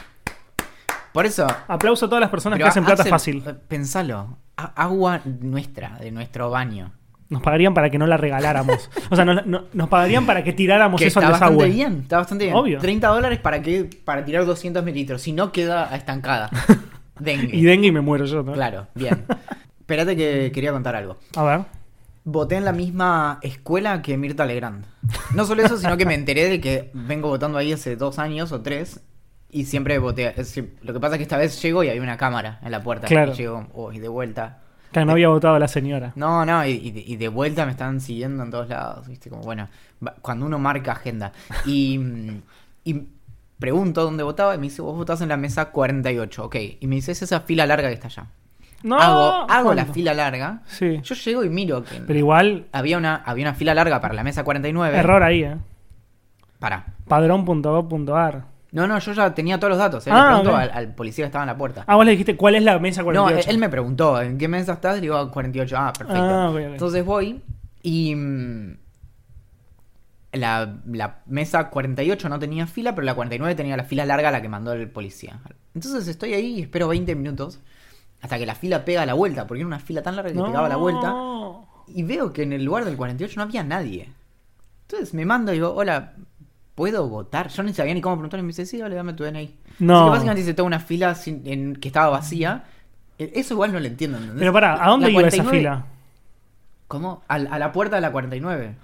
Por eso. aplauso a todas las personas que hacen plata fácil. eh, Pensalo. Agua nuestra, de nuestro baño. Nos pagarían para que no la regaláramos. o sea, no- no- nos pagarían para que tiráramos Que eso está al bastante desagüe. bien, está bastante bien. Obvio. 30 dólares para que para tirar 200 mililitros. Si no, queda estancada. Dengue. Y dengue y me muero yo. ¿no? Claro, bien. Espérate que quería contar algo. A ver. Voté en la misma escuela que Mirta Legrand. No solo eso, sino que me enteré de que vengo votando ahí hace dos años o tres. Y siempre es decir, lo que pasa es que esta vez llego y hay una cámara en la puerta. Claro. Y llego, oh, y de vuelta. Que no había votado la señora. No, no, y, y de, vuelta me están siguiendo en todos lados, ¿viste? Como, bueno, cuando uno marca agenda. Y, y pregunto dónde votaba y me dice, vos votás en la mesa 48, ok. Y me dice, es esa fila larga que está allá. No. hago hago la fila larga. Sí. Yo llego y miro que Pero igual, había, una, había una fila larga para la mesa 49. error ahí, ¿eh? Para. Padrón.gov.ar. No, no, yo ya tenía todos los datos. ¿eh? Ah, Le pregunto al, al policía que estaba en la puerta. Ah, vos le dijiste cuál es la mesa No, 48. él, él me preguntó, ¿en qué mesa estás? Le digo, 48. Ah, perfecto. Ah, ok, ok. Entonces voy y mm, la, la mesa 48 no tenía fila, pero la 49 tenía la fila larga la que mandó el policía. Entonces estoy ahí y espero 20 minutos hasta que la fila pega la vuelta, porque era una fila tan larga que No. pegaba la vuelta. Y veo que en el lugar del 48 no había nadie. Entonces me mando y digo, hola, ¿puedo votar? Yo ni sabía ni cómo preguntar y me dice, sí, dale, dame tu DNI. No. Así que básicamente hice toda una fila sin- en, que estaba vacía. E- Eso igual no lo entiendo, ¿entendés? Pero pará, ¿a dónde La iba esa 49 fila? ¿Cómo? A, a la puerta de la 49.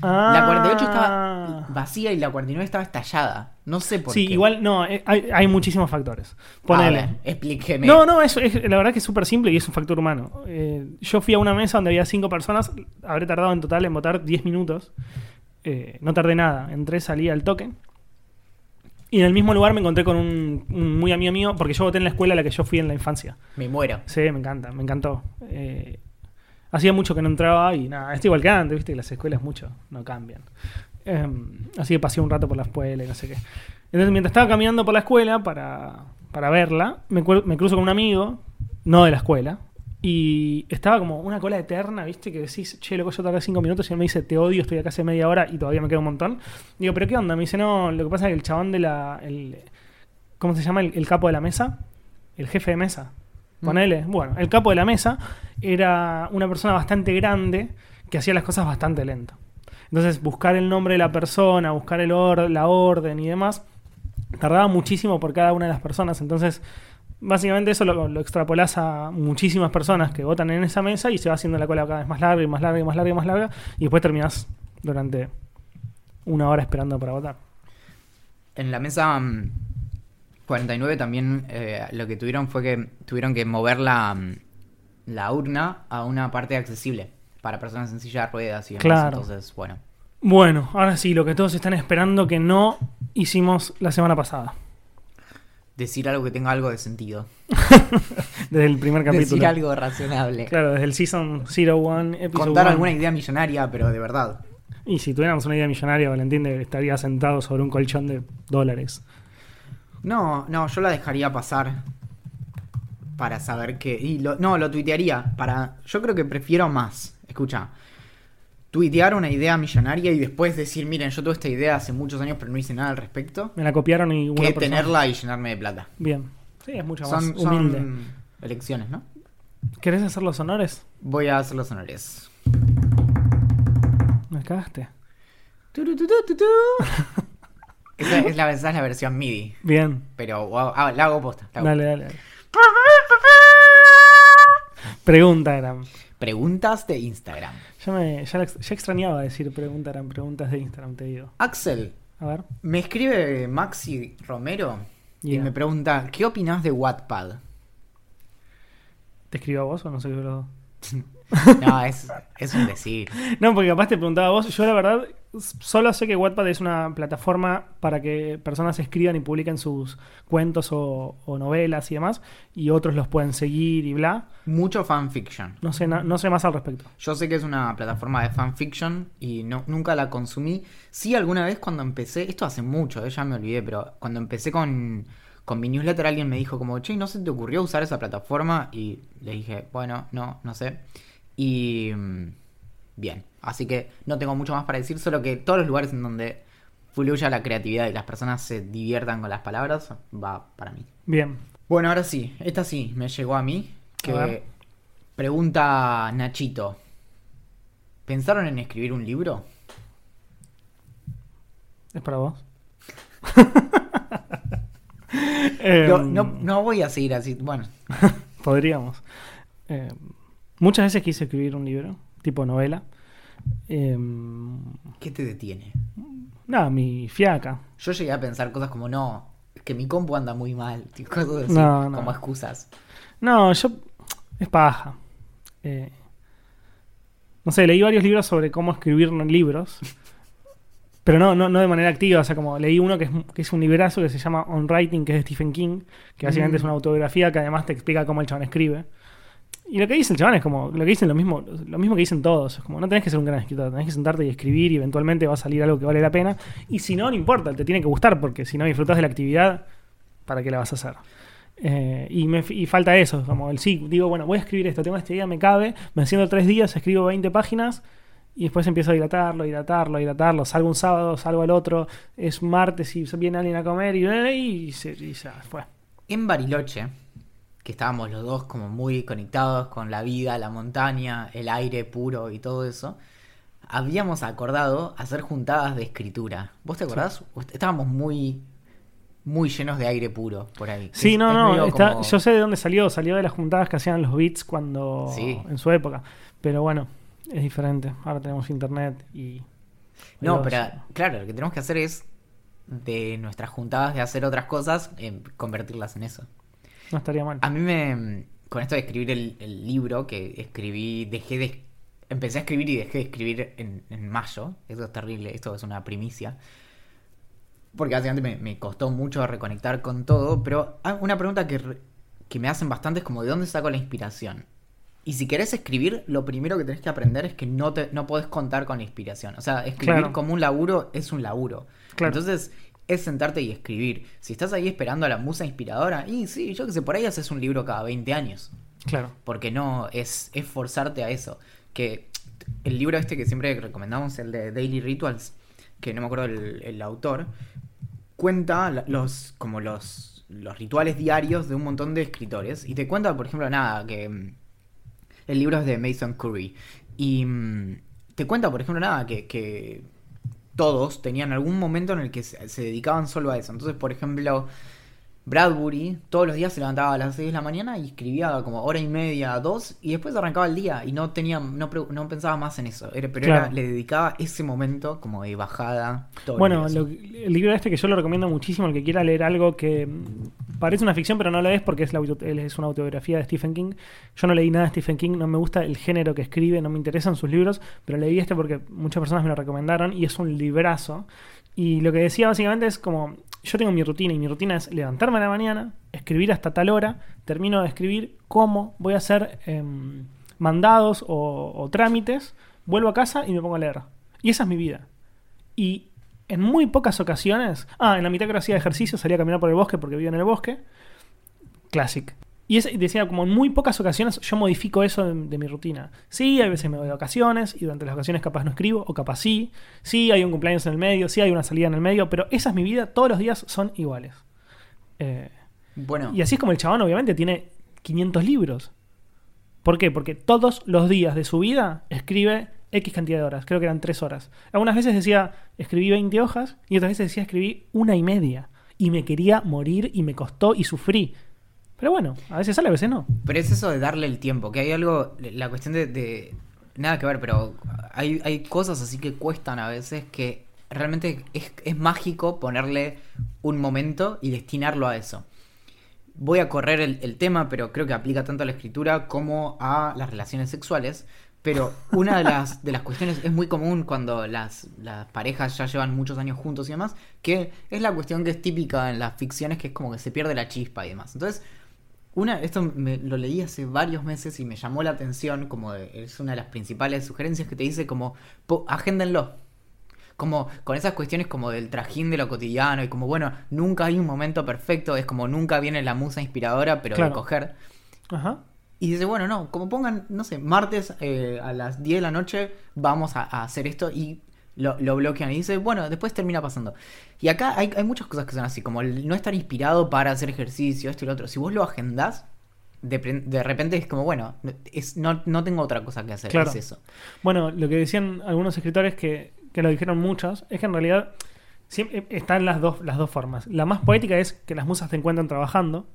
Ah. La 48 estaba vacía y la 49 estaba estallada. No sé por Sí, qué. igual, no, eh, hay, hay muchísimos factores. A Ponele. ver, explíqueme. No, no, es, es- la verdad que es súper simple y es un factor humano. Eh, yo fui a una mesa donde había cinco personas, habré tardado en total en votar 10 minutos. Eh, no tardé nada, entré, salí al toque. Y en el mismo lugar me encontré con un, un muy amigo mío, porque yo voté en la escuela a la que yo fui en la infancia. Me muero. Sí, me encanta, me encantó. Eh, hacía mucho que no entraba y nada, está igual que antes, viste, que las escuelas mucho no cambian. Eh, así que pasé un rato por la escuela y no sé qué. Entonces, mientras estaba caminando por la escuela para, para verla, me cruzo con un amigo, no de la escuela, y estaba como una cola eterna, viste, que decís, che, loco, yo tardé cinco minutos y él me dice, te odio, estoy acá hace media hora y todavía me queda un montón. Digo, ¿pero qué onda? Me dice, no, lo que pasa es que el chabón de la. El, ¿Cómo se llama? El, el capo de la mesa, el jefe de mesa. Ponele. Bueno, el capo de la mesa era una persona bastante grande que hacía las cosas bastante lento. Entonces, buscar el nombre de la persona, buscar el or- la orden y demás, tardaba muchísimo por cada una de las personas. Entonces, básicamente eso lo, lo extrapolás a muchísimas personas que votan en esa mesa y se va haciendo la cola cada vez más larga y más larga y más larga y más larga. Y después terminás durante una hora esperando para votar. En la mesa mm, 49 también eh, lo que tuvieron fue que tuvieron que mover la, mm, la urna a una parte accesible para personas en silla de ruedas y demás. Claro. Entonces, bueno. Bueno, ahora sí, lo que todos están esperando que no hicimos la semana pasada. Decir algo que tenga algo de sentido. Desde el primer capítulo. Decir algo razonable. Claro, desde el Season 01, episodio Contar 1. alguna idea millonaria, pero de verdad. Y si tuviéramos una idea millonaria, Valentín estaría sentado sobre un colchón de dólares. No, no, yo la dejaría pasar para saber que. Y lo, no, lo tuitearía. Para. Yo creo que prefiero más. Escucha. Tuitear una idea millonaria y después decir, miren, yo tuve esta idea hace muchos años, pero no hice nada al respecto. Me la copiaron y una Que persona- tenerla y llenarme de plata. Bien. Sí, es mucho más Son, humilde. son elecciones, ¿no? ¿Querés hacer los honores? Voy a hacer los honores. Me cagaste. Esa, es la, esa es la versión MIDI. Bien. Pero wow, ah, la hago posta. la hago Dale, dale. dale. Pregunta eran. Preguntas de Instagram. Ya, me, ya, ya extrañaba decir pregunta eran preguntas de Instagram, te digo. Axel, A ver. me escribe Maxi Romero y me pregunta, ¿qué opinas de Wattpad? ¿Te escribo a vos o no sé qué los dos? No, es, es un decir. No, porque capaz te preguntaba a vos. Yo la verdad solo sé que Wattpad es una plataforma para que personas escriban y publiquen sus cuentos o, o novelas y demás. Y otros los pueden seguir y bla. Mucho fanfiction. No sé, na- no sé más al respecto. Yo sé que es una plataforma de fanfiction y no, nunca la consumí. Sí, alguna vez cuando empecé, esto hace mucho, eh, ya me olvidé, pero cuando empecé con, con mi newsletter alguien me dijo como, che, ¿no se te ocurrió usar esa plataforma? Y le dije, bueno, no, no sé. Y mm, bien, así que no tengo mucho más para decir, solo que todos los lugares en donde fluya la creatividad y las personas se diviertan con las palabras, va para mí. Bien. Bueno, ahora sí, esta sí me llegó a mí. Que pregunta Nachito: ¿Pensaron en escribir un libro? Es para vos. Yo no, no voy a seguir así. Bueno, Podríamos. Eh, muchas veces quise escribir un libro, tipo novela. Eh, ¿qué te detiene? nada, mi fiaca. Yo llegué a pensar cosas como: no, es que mi compu anda muy mal. Cosas así, No, no. como excusas. No, yo. Es paja. Eh, no sé, leí varios libros sobre cómo escribir libros. Pero no, no, no de manera activa. O sea, como leí uno que es, que es un librazo que se llama On Writing, que es de Stephen King, que básicamente Mm. es una autobiografía que además te explica cómo el chabón escribe. Y lo que dice el chabón es como, lo que dicen lo mismo, lo mismo que dicen todos. Es como, no tenés que ser un gran escritor, tenés que sentarte y escribir y eventualmente va a salir algo que vale la pena. Y si no, no importa, te tiene que gustar, porque si no disfrutas de la actividad, ¿para qué la vas a hacer? Eh, y, me, y falta eso, como el sí, digo, bueno, voy a escribir esto, tengo este día, me cabe, me enciendo tres días, escribo 20 páginas y después empiezo a dilatarlo, dilatarlo, dilatarlo, salgo un sábado, salgo al otro, es martes y viene alguien a comer y, y, se, y se fue. En Bariloche, que estábamos los dos como muy conectados con la vida, la montaña, el aire puro y todo eso, habíamos acordado hacer juntadas de escritura. ¿Vos te acordás? Estábamos muy, muy llenos de aire puro por ahí. Sí, Es- no, es no, medio está- como- yo sé de dónde salió, salió de las juntadas que hacían los beats cuando Sí. en su época, pero bueno, es diferente, ahora tenemos internet y... No, Dios. pero claro, lo que tenemos que hacer es de nuestras juntadas de hacer otras cosas, eh, convertirlas en eso. No estaría mal. A mí me. Con esto de escribir el, el libro que escribí, dejé de. Empecé a escribir y dejé de escribir en, en mayo. Eso es terrible, esto es una primicia. Porque básicamente me, me costó mucho reconectar con todo. Pero ah, una pregunta que, que me hacen bastante es como: ¿de dónde saco la inspiración? Y si querés escribir, lo primero que tenés que aprender es que no, te, no podés contar con la inspiración. O sea, escribir Claro. como un laburo es un laburo. Claro. Entonces, es sentarte y escribir. Si estás ahí esperando a la musa inspiradora, y sí, yo que sé, por ahí haces un libro cada 20 años. Claro. Porque no, es, es forzarte a eso. Que el libro este que siempre recomendamos, el de Daily Rituals, que no me acuerdo el, el autor, cuenta los, como los, los rituales diarios de un montón de escritores. Y te cuenta, por ejemplo, nada, que mm, el libro es de Mason Curry. Y mm, te cuenta, por ejemplo, nada, que, que todos tenían algún momento en el que se, se dedicaban solo a eso. Entonces, por ejemplo, Bradbury todos los días se levantaba a las 6 de la mañana y escribía como hora y media, dos, y después arrancaba el día y no tenía, no, no pensaba más en eso. Era- pero Claro. era- le dedicaba ese momento como de bajada. todo el Bueno, día. lo- el libro este que yo lo recomiendo muchísimo al que quiera leer algo que parece una ficción, pero no lo es porque es, una autobiografía de Stephen King. Yo no leí nada de Stephen King, no me gusta el género que escribe, no me interesan sus libros, pero leí este porque muchas personas me lo recomendaron y es un librazo. Y lo que decía básicamente es como, yo tengo mi rutina y mi rutina es levantarme a la mañana, escribir hasta tal hora, termino de escribir cómo voy a hacer em, mandados o trámites, vuelvo a casa y me pongo a leer. Y esa es mi vida. Y en muy pocas ocasiones. Ah, en la mitad que hacía ejercicio salía a caminar por el bosque porque vivo en el bosque. Classic. Y es- decía, como en muy pocas ocasiones yo modifico eso de, de mi rutina. Sí, hay veces me voy de vacaciones y durante las vacaciones capaz no escribo, o capaz sí. Sí, hay un cumpleaños en el medio, sí, hay una salida en el medio, pero esa es mi vida, todos los días son iguales. Eh, Bueno, y así es como el chabón, obviamente, tiene 500 libros. ¿Por qué? Porque todos los días de su vida escribe X cantidad de horas. Creo que eran 3 horas. Algunas veces decía, escribí 20 hojas, y otras veces decía, escribí una y media. Y me quería morir, y me costó, y sufrí. Pero bueno, a veces sale, a veces no. pero es eso de darle el tiempo, que hay algo, la cuestión de... nada que ver, pero hay, hay cosas así que cuestan a veces que realmente es, es mágico ponerle un momento y destinarlo a eso. Voy a correr el tema, pero creo que aplica tanto a la escritura como a las relaciones sexuales. Pero una de las, de las cuestiones es muy común cuando las, las parejas ya llevan muchos años juntos y demás, que es la cuestión que es típica en las ficciones, que es como que se pierde la chispa y demás. Entonces, una, esto me, lo leí hace varios meses y me llamó la atención, como de- es una de las principales sugerencias que te dice como, po- agéndenlo. Como con esas cuestiones como del trajín de lo cotidiano y como, bueno, nunca hay un momento perfecto, es como nunca viene la musa inspiradora, pero Claro. de coger. Ajá. Y dice, bueno, no, como pongan, no sé, martes eh, a las 10 de la noche vamos a, a hacer esto y lo, lo bloquean y dice, bueno, después termina pasando. Y acá hay, hay muchas cosas que son así, como el no estar inspirado para hacer ejercicio, esto y lo otro. Si vos lo agendás, de, de repente es como, bueno, es, no, no tengo otra cosa que hacer, Claro. es eso. Bueno, lo que decían algunos escritores que, que lo dijeron muchos es que en realidad siempre están las dos, las dos formas. La más poética es que las musas te encuentran trabajando,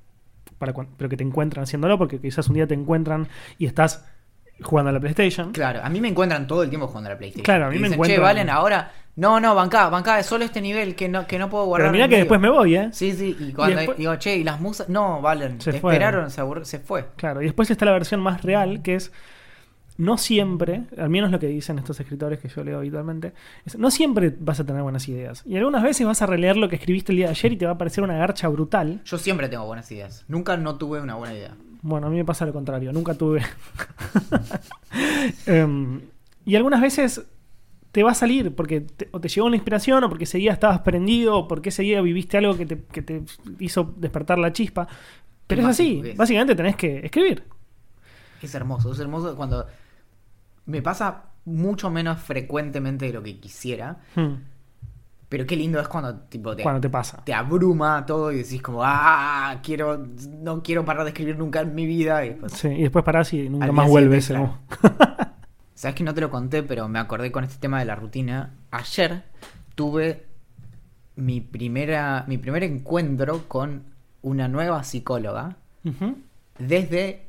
para pero que te encuentran haciéndolo, porque quizás un día te encuentran y estás jugando a la PlayStation. Claro, a mí me encuentran todo el tiempo jugando a la PlayStation. Claro, a mí Y me dicen, encuentran- Che, Valen, ahora. No, no, bancá, bancá, es solo este nivel que no, que no puedo guardar. Pero mira en que medio". después me voy, ¿eh? Sí, sí, y cuando después- digo, che, y las musas. No, Valen, Se te esperaron, se, se fue. Claro, y después está la versión más real, que es no siempre, al menos lo que dicen estos escritores que yo leo habitualmente, es, no siempre vas a tener buenas ideas. Y algunas veces vas a releer lo que escribiste el día de ayer y te va a parecer una garcha brutal. Yo siempre tengo buenas ideas. Nunca no tuve una buena idea. Bueno, a mí me pasa lo contrario, nunca tuve. Em, y algunas veces te va a salir porque te, o te llegó una inspiración o porque ese día estabas prendido o porque ese día viviste algo que te, que te hizo despertar la chispa. Pero es así, básicamente tenés que escribir. Es hermoso, es hermoso cuando. Me pasa mucho menos frecuentemente de lo que quisiera. Hmm, Pero qué lindo es cuando tipo te, Cuando te pasa. te abruma todo y decís como, ah, quiero, no quiero parar de escribir nunca en mi vida. Y después, Sí, y después parás y nunca más vuelves. Sabes que no te lo conté, pero me acordé con este tema de la rutina. Ayer tuve mi primera, mi primer encuentro con una nueva psicóloga desde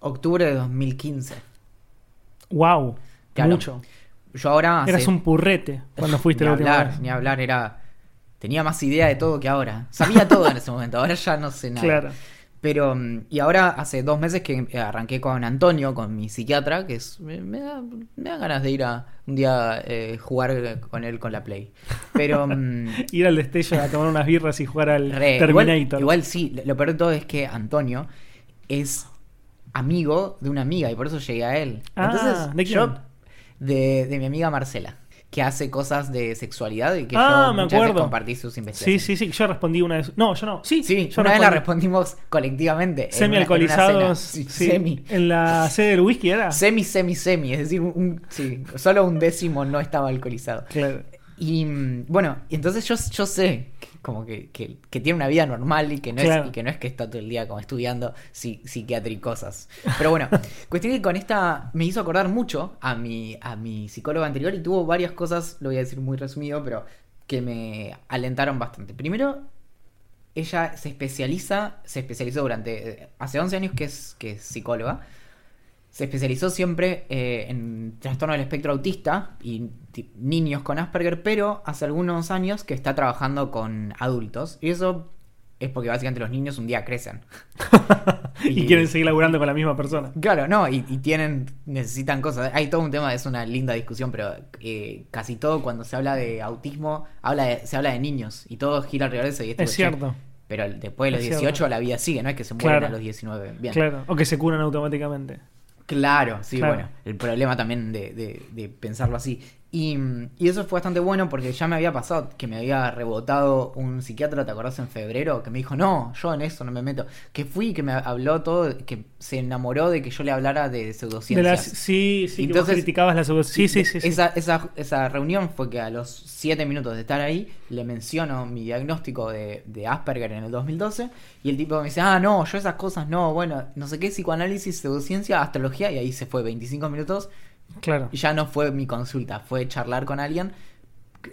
octubre de 2015. Wow, Claro. mucho. Yo ahora hace- Eras un purrete cuando fuiste ni la última hablar, vez. ni hablar, era tenía más idea de todo que ahora. Sabía todo en ese momento, ahora ya no sé nada. Claro. Pero, mm, y ahora hace dos meses que eh, arranqué con Antonio, con mi psiquiatra, que es, me, me da, me da ganas de ir a un día eh, jugar con él con la Play. Pero, mm, Ir al destello a tomar unas birras y jugar al re, Terminator. igual, igual sí, lo peor de todo es que Antonio es amigo de una amiga y por eso llegué a él. Ah, Entonces, ¿de yo, de, de mi amiga Marcela, que hace cosas de sexualidad y que Ah, yo me muchas veces acuerdo. compartí sus Sí, investigaciones. sí, sí. Yo respondí una vez. No, yo no. Sí, Sí, yo una vez la respondimos colectivamente. en una- Semi en. Sí, sí, Semi. La sede del whisky era. Semi, semi, semi. Es decir, un, sí, solo un décimo no estaba alcoholizado. Claro. Y mm, bueno, y entonces yo, yo sé como que, que- que tiene una vida normal y que, no Claro. es, y que no es que está todo el día como estudiando psi- psiquiatría y cosas. Pero bueno, cuestión que con esta me hizo acordar mucho a mi, a mi psicóloga anterior y tuvo varias cosas, lo voy a decir muy resumido, pero que me alentaron bastante. Primero, ella se especializa, se especializó durante, hace 11 años que es, que es psicóloga, se especializó siempre eh, en trastorno del espectro autista y niños con Asperger, pero hace algunos años que está trabajando con adultos. Y eso es porque básicamente los niños un día crecen. y, quieren seguir laburando con la misma persona. Claro, no, y, y tienen, necesitan cosas. Hay todo un tema, es una linda discusión, pero eh, casi todo cuando se habla de autismo, habla de- se habla de niños y todo gira alrededor de eso. Y es che, cierto. Pero después de los Es 18 cierto. la vida sigue, no es que se mueren Claro. a los 19. Bien. Claro. O que se curan automáticamente. Claro, sí, Claro. bueno. El problema también de, de- de pensarlo así. Y, y eso fue bastante bueno porque ya me había pasado que me había rebotado un psiquiatra, ¿te acordás? En febrero, que me dijo, no, yo en eso no me meto. Que fui, que me habló todo, que se enamoró de que yo le hablara de De pseudociencias. las, sí, sí, que vos Entonces- criticabas las Sí, sí, sí. sí. Esa, esa, esa reunión fue que a los 7 minutos de estar ahí le menciono mi diagnóstico de, de Asperger en el 2012 y el tipo me dice, ah, no, yo esas cosas no, bueno, no sé qué, psicoanálisis, pseudociencia, astrología y ahí se fue 25 minutos Claro. y ya no fue mi consulta, fue charlar con alguien.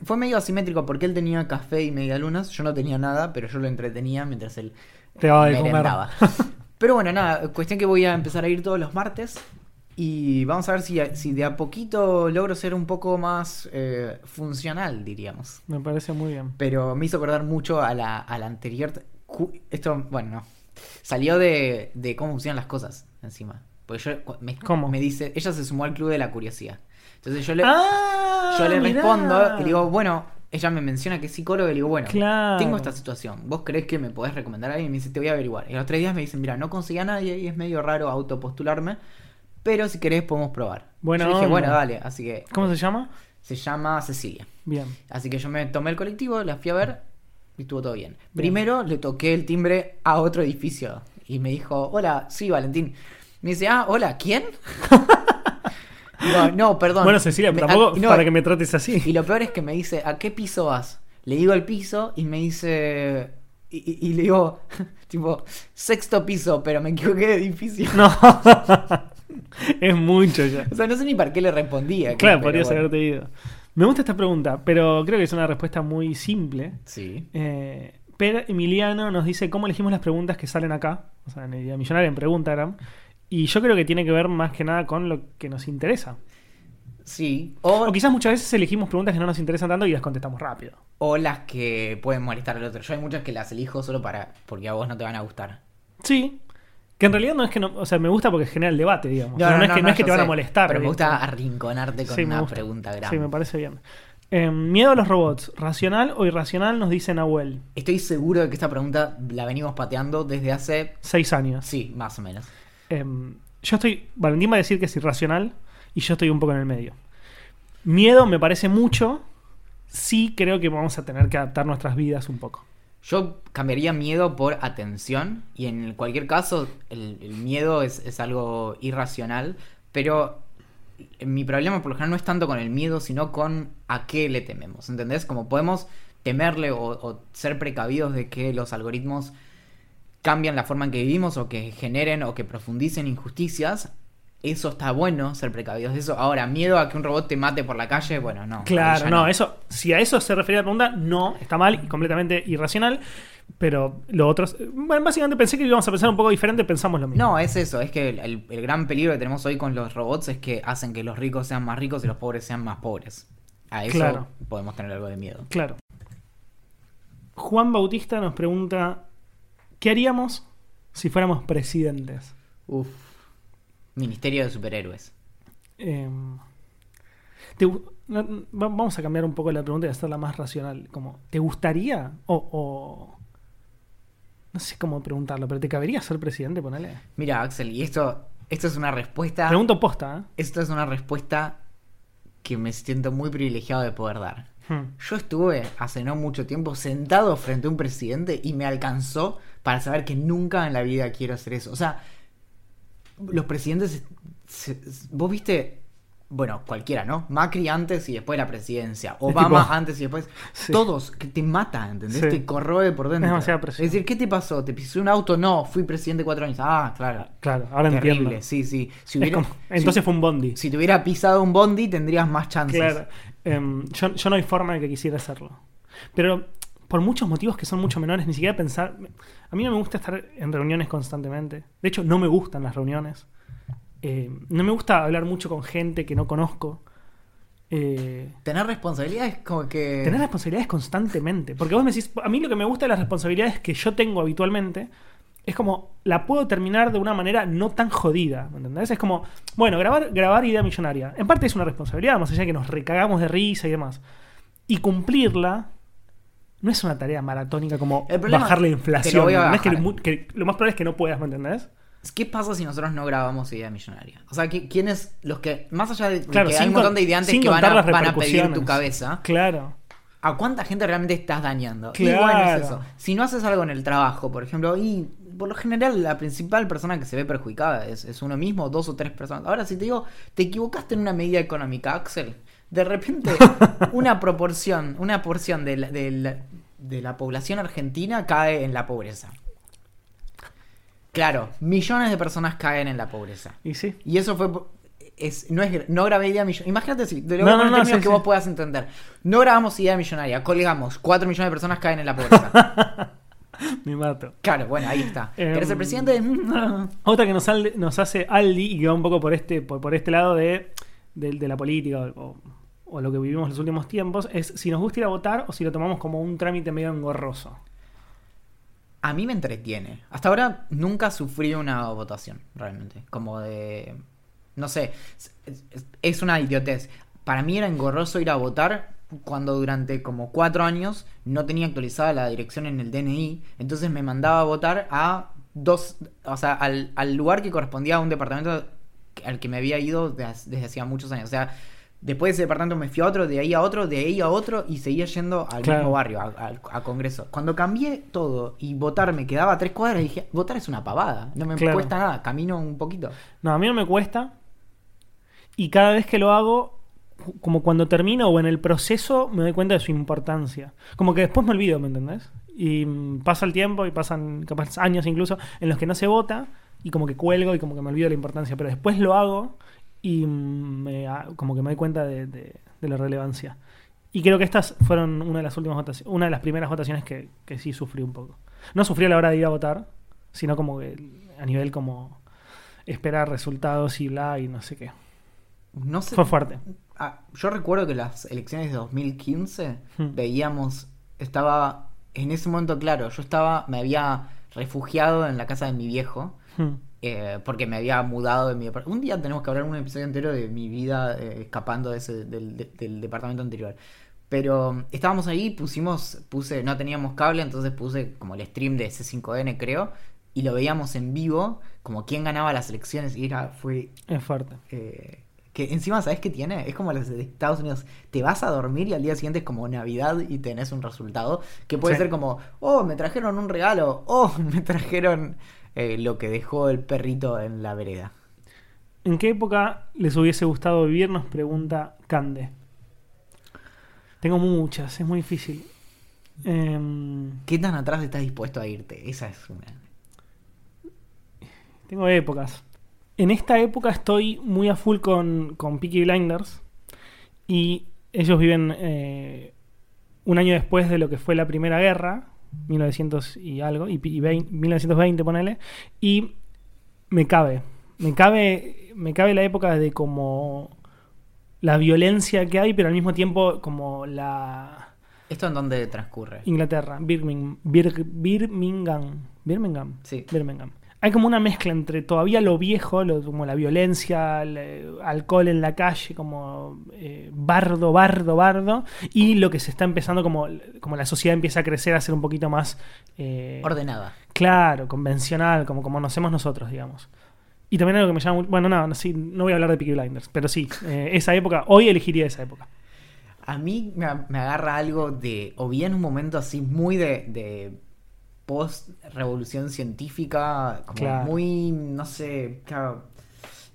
Fue medio asimétrico porque él tenía café y medialunas, yo no tenía nada, pero yo lo entretenía mientras él Te merendaba. Pero bueno, nada, cuestión que voy a empezar a ir todos los martes y vamos a ver si, si de a poquito logro ser un poco más eh, funcional, diríamos. Me parece muy bien. Pero me hizo acordar mucho a la, a la anterior. Esto, bueno, no. Salió de, de cómo funcionan las cosas encima. Porque yo me, ¿Cómo? me dice, ella se sumó al club de la curiosidad. Entonces yo le, ah, yo le mirá. respondo y le digo, bueno, ella me menciona que es psicólogo y le digo, bueno, Claro. tengo esta situación. ¿Vos crees que me podés recomendar a alguien? Y me dice, te voy a averiguar. Y los tres días me dicen, mira, no conseguí a nadie y es medio raro autopostularme, pero si querés podemos probar. Buena yo dije, bueno, dale. Así que ¿Cómo se llama? se llama Cecilia. Bien. Así que yo me tomé el colectivo, la fui a ver y estuvo todo bien. Primero le toqué el timbre a otro edificio y me dijo, hola, sí, Valentín. Me dice, ah, hola, ¿quién? No, no, perdón. Bueno, Cecilia, Me- tampoco ah, no, para que me trates así. Y lo peor es que me dice, ¿a qué piso vas? Le digo el piso y me dice. Y, y- y le digo, tipo, sexto piso, pero me equivoqué de edificio. No. es mucho ya. O sea, no sé ni para qué le respondía. Claro, podrías bueno. haberte ido. Me gusta esta pregunta, pero creo que es una respuesta muy simple. Sí. Eh, pero Emiliano nos dice cómo elegimos las preguntas que salen acá, o sea, en el Día Millonario, en Preguntagram. Y yo creo que tiene que ver más que nada con lo que nos interesa. Sí. O, O quizás muchas veces elegimos preguntas que no nos interesan tanto y las contestamos rápido. o las que pueden molestar al otro. Yo hay muchas que las elijo solo para. porque a vos no te van a gustar. Sí. Que en realidad no es que no. O sea, me gusta porque genera el debate, digamos. O sea, no, es que, no es que te van a sé, molestar. Pero me gusta arrinconarte con Sí, una pregunta grande. Sí, me parece bien. Eh, miedo a los robots, ¿racional o irracional? Nos dice Nahuel. Estoy seguro de que esta pregunta la venimos pateando desde hace. Seis años. Sí, más o menos. Eh, yo estoy. Valentín va a decir que es irracional y yo estoy un poco en el medio. Miedo me parece mucho. Sí, creo que vamos a tener que adaptar nuestras vidas un poco. Yo cambiaría miedo por atención y en cualquier caso el, miedo es, algo irracional, pero mi problema por lo general no es tanto con el miedo, sino con a qué le tememos, ¿entendés? Como podemos temerle o ser precavidos de que los algoritmos cambian la forma en que vivimos o que generen o que profundicen injusticias. Eso está bueno, ser precavidos de eso. Ahora, miedo a que un robot te mate por la calle, bueno, no. Claro, no, eso, si a eso se refería la pregunta, no, está mal y completamente irracional. Pero lo otro, es- bueno, básicamente pensé que íbamos a pensar un poco diferente, pensamos lo mismo. No, es eso, es que el, el- el gran peligro que tenemos hoy con los robots es que hacen que los ricos sean más ricos y los pobres sean más pobres. A eso Claro. podemos tener algo de miedo. Claro. Juan Bautista nos pregunta, ¿qué haríamos si fuéramos presidentes? Uf. Ministerio de superhéroes. Eh, te vamos a cambiar un poco la pregunta y hacerla más racional. Como, ¿te gustaría o, o- no sé cómo preguntarlo, pero te cabería ser presidente, ponele? Mira, Axel, y esto, esto es una respuesta. Pregunto posta, ¿eh? Esto es una respuesta que me siento muy privilegiado de poder dar. Hmm. Yo estuve hace no mucho tiempo sentado frente a un presidente y me alcanzó para saber que nunca en la vida quiero hacer eso. O sea, los presidentes. vos viste. Bueno, cualquiera, ¿no? Macri antes y después de la presidencia. Obama tipo- antes y después. Sí. Todos, que te mata, ¿entendés? Sí. Te corroe por dentro. Es demasiada presión. Es decir, ¿qué te pasó? ¿Te pisó un auto? No, fui presidente cuatro años. Ah, claro. Claro, ahora Terrible, entiendo. sí, sí. Si Es hubiera- como- entonces si- fue un bondi. si te hubiera pisado un bondi, tendrías más chances. Claro. Em, yo, yo no hay forma de que quisiera hacerlo. Pero por muchos motivos que son mucho menores, ni siquiera pensar. A mí no me gusta estar en reuniones constantemente. De hecho, no me gustan las reuniones. Eh, no me gusta hablar mucho con gente que no conozco. Eh, Tener responsabilidades como que. tener responsabilidades constantemente. Porque vos me decís, a mí lo que me gusta de las responsabilidades que yo tengo habitualmente es como la puedo terminar de una manera no tan jodida. ¿Me entendés? Es como, bueno, grabar, grabar idea millonaria. En parte es una responsabilidad, más allá de que nos recagamos de risa y demás. Y cumplirla no es una tarea maratónica como bajar la inflación. lo más probable es que no puedas, ¿me entendés? ¿Qué pasa si nosotros no grabamos Idea Millonaria? O sea, ¿qui- ¿quiénes, los que, más allá de Claro, que hay un montón de ideantes que van a, van a pedir tu cabeza, Claro. ¿a cuánta gente realmente estás dañando? Y Claro. bueno, es eso. Si no haces algo en el trabajo, por ejemplo, y por lo general la principal persona que se ve perjudicada es, es uno mismo, dos o tres personas. Ahora, si te digo, te equivocaste en una medida económica, Axel, de repente una proporción, una porción de la, de la- de la población argentina cae en la pobreza. Claro, millones de personas caen en la pobreza. Y sí. Y eso fue. Es, no, es, no grabé idea millonaria. Imagínate si, te lo No, voy a no, poner en no, términos sí, que sí. vos puedas entender. No grabamos idea millonaria, colgamos. 4 millones de personas caen en la pobreza. Me mato. claro, bueno, ahí está. Em, ¿Querés ser presidente? Otra que nos hace Aldi y que va un poco por este, por, por este lado de, de, de la política o, o lo que vivimos en los últimos tiempos es si nos gusta ir a votar o si lo tomamos como un trámite medio engorroso. A mí me entretiene. Hasta ahora nunca sufrí una votación, realmente. Como de. No sé. es- una idiotez. Para mí era engorroso ir a votar cuando durante como cuatro años no tenía actualizada la dirección en el DNI. Entonces me mandaba a votar a dos. O sea, al, al lugar que correspondía a un departamento al que me había ido desde, desde hacía muchos años. O sea. Después de ese departamento me fui a otro, de ahí a otro, de ahí a otro y seguía yendo al Claro. mismo barrio, a, a- a Congreso. Cuando cambié todo y votar me quedaba a tres cuadras, dije, votar es una pavada, no me Claro. cuesta nada, camino un poquito. No, a mí no me cuesta. Y cada vez que lo hago, como cuando termino o en el proceso, me doy cuenta de su importancia. Como que después me olvido, ¿me entendés? Y mm, pasa el tiempo y pasan capaz años incluso en los que no se vota y como que cuelgo y como que me olvido de la importancia. Pero después lo hago y mm, me, ah, como que me doy cuenta de, de- de la relevancia. Y creo que estas fueron una de las últimas votaciones, una de las primeras votaciones que, que sí sufrí un poco. No sufrí a la hora de ir a votar, sino como que a nivel como esperar resultados y bla y no sé qué. No sé. Fue fuerte. Ah, yo recuerdo que las elecciones de 2015 Hmm. veíamos, estaba, en ese momento, claro, yo estaba, me había refugiado en la casa de mi viejo, Hmm. Eh, porque me había mudado de mi depart- Un día tenemos que hablar un episodio entero de mi vida eh, escapando de ese, del, de- del departamento anterior. Pero mm, estábamos ahí, pusimos, puse, no teníamos cable, entonces puse como el stream de C5N, creo, y lo veíamos en vivo, como quién ganaba las elecciones, y era, fue Es fuerte. eh, que encima, ¿sabes qué tiene? Es como las de Estados Unidos. Te vas a dormir y al día siguiente es como Navidad y tenés un resultado. Que puede Sí. ser como, oh, me trajeron un regalo. Oh, me trajeron eh, lo que dejó el perrito en la vereda. ¿En qué época les hubiese gustado vivir? Nos pregunta Cande. Tengo muchas, es muy difícil. Em, ¿Qué tan atrás estás dispuesto a irte? Esa es una. tengo épocas. En esta época estoy muy a full con, con Peaky Blinders. Y ellos viven eh, un año después de lo que fue la Primera Guerra, 1900 y algo, y, y 20 1920, ponele. Y me cabe. Me cabe, me cabe la época de como la violencia que hay, pero al mismo tiempo como la ¿Esto en dónde transcurre? Inglaterra, Birmingham, Bir- Birmingham, Birmingham, Sí. Birmingham. Hay como una mezcla entre todavía lo viejo, lo- como la violencia, el, eh, alcohol en la calle, como eh, bardo, bardo, bardo, y lo que se está empezando como, como la sociedad empieza a crecer, a ser un poquito más eh, Ordenada. Claro, convencional, como, como conocemos nosotros, digamos. Y también algo que me llama Bueno, no, no, sí, no voy a hablar de Peaky Blinders, pero sí, eh, esa época, hoy elegiría esa época. A mí me, me agarra algo de, o bien un momento así muy de, de post-revolución científica, como Claro. muy, no sé, claro,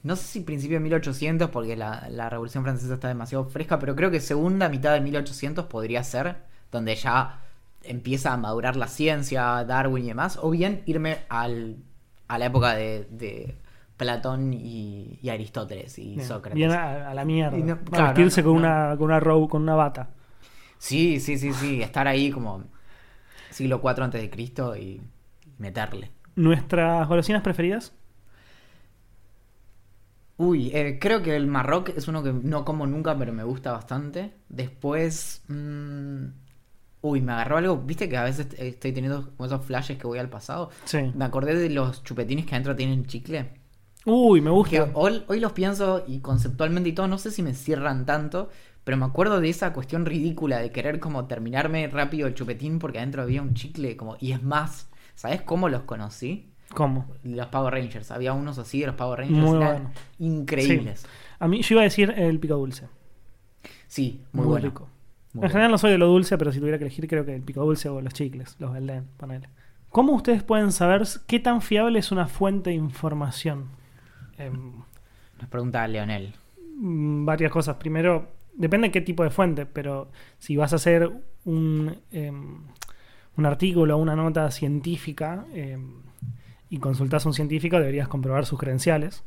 no sé si principio de 1800, porque la, la revolución francesa está demasiado fresca, pero creo que segunda mitad de 1800 podría ser, donde ya empieza a madurar la ciencia, Darwin y demás, o bien irme al, a la época de, de Platón y, y Aristóteles y Bien, Sócrates. bien a, a la mierda. No- claro, vestirse no, con. Una, con una robe, con una bata. Sí, sí, sí, sí, estar ahí como siglo IV antes de Cristo y meterle. ¿Nuestras golosinas preferidas? Uy, eh, creo que el Marroc es uno que no como nunca, pero me gusta bastante. Después, mm, uy, me agarró algo, viste que a veces estoy teniendo esos flashes que voy al pasado. Sí. Me acordé de los chupetines que adentro tienen chicle. Uy, me Que gusta. hoy, hoy los pienso y conceptualmente y todo, no sé si me cierran tanto, pero me acuerdo de esa cuestión ridícula de querer como terminarme rápido el chupetín porque adentro había un chicle como y es más, ¿sabes cómo los conocí? ¿Cómo? Los Power Rangers, había unos así de los Power Rangers, Muy eran bueno. increíbles. A mí, yo iba a decir el pico dulce. Sí, muy, Muy, bueno. rico. Muy en general no soy de lo dulce, pero si tuviera que elegir, creo que el pico dulce o los chicles, los Belden, ponele. ¿Cómo ustedes pueden saber qué tan fiable es una fuente de información? Em, Nos pregunta Leonel. mm, varias cosas. Primero, depende de qué tipo de fuente, pero si vas a hacer un, em, un artículo o una nota científica em, y consultas a un científico, deberías comprobar sus credenciales.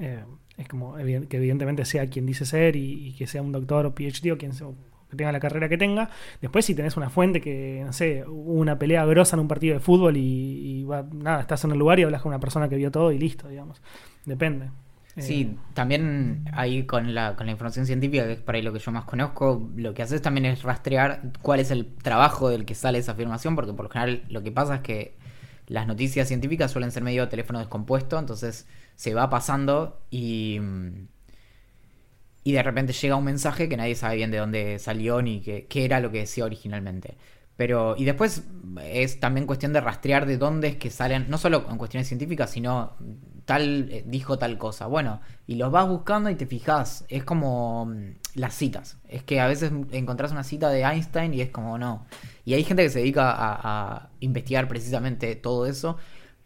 Eh, es como que evidentemente sea quien dice ser y, que sea un doctor o PhD o quien sea, que tenga la carrera que tenga. Después, si tenés una fuente que, no sé, hubo una pelea grosa en un partido de fútbol y, y va- nada, estás en el lugar y hablas con una persona que vio todo y listo, digamos. Depende. Sí, también ahí con la, con la información científica, que es para ahí lo que yo más conozco, lo que haces también es rastrear cuál es el trabajo del que sale esa afirmación, porque por lo general lo que pasa es que las noticias científicas suelen ser medio teléfono descompuesto, entonces se va pasando y, y de repente llega un mensaje que nadie sabe bien de dónde salió ni qué, qué era lo que decía originalmente. Pero, y después es también cuestión de rastrear de dónde es que salen, no solo en cuestiones científicas, sino tal eh, dijo tal cosa. Bueno, y los vas buscando y te fijas. Es como mm, las citas. Es que a veces encontrás una cita de Einstein y es como no. Y hay gente que se dedica a, a investigar precisamente todo eso.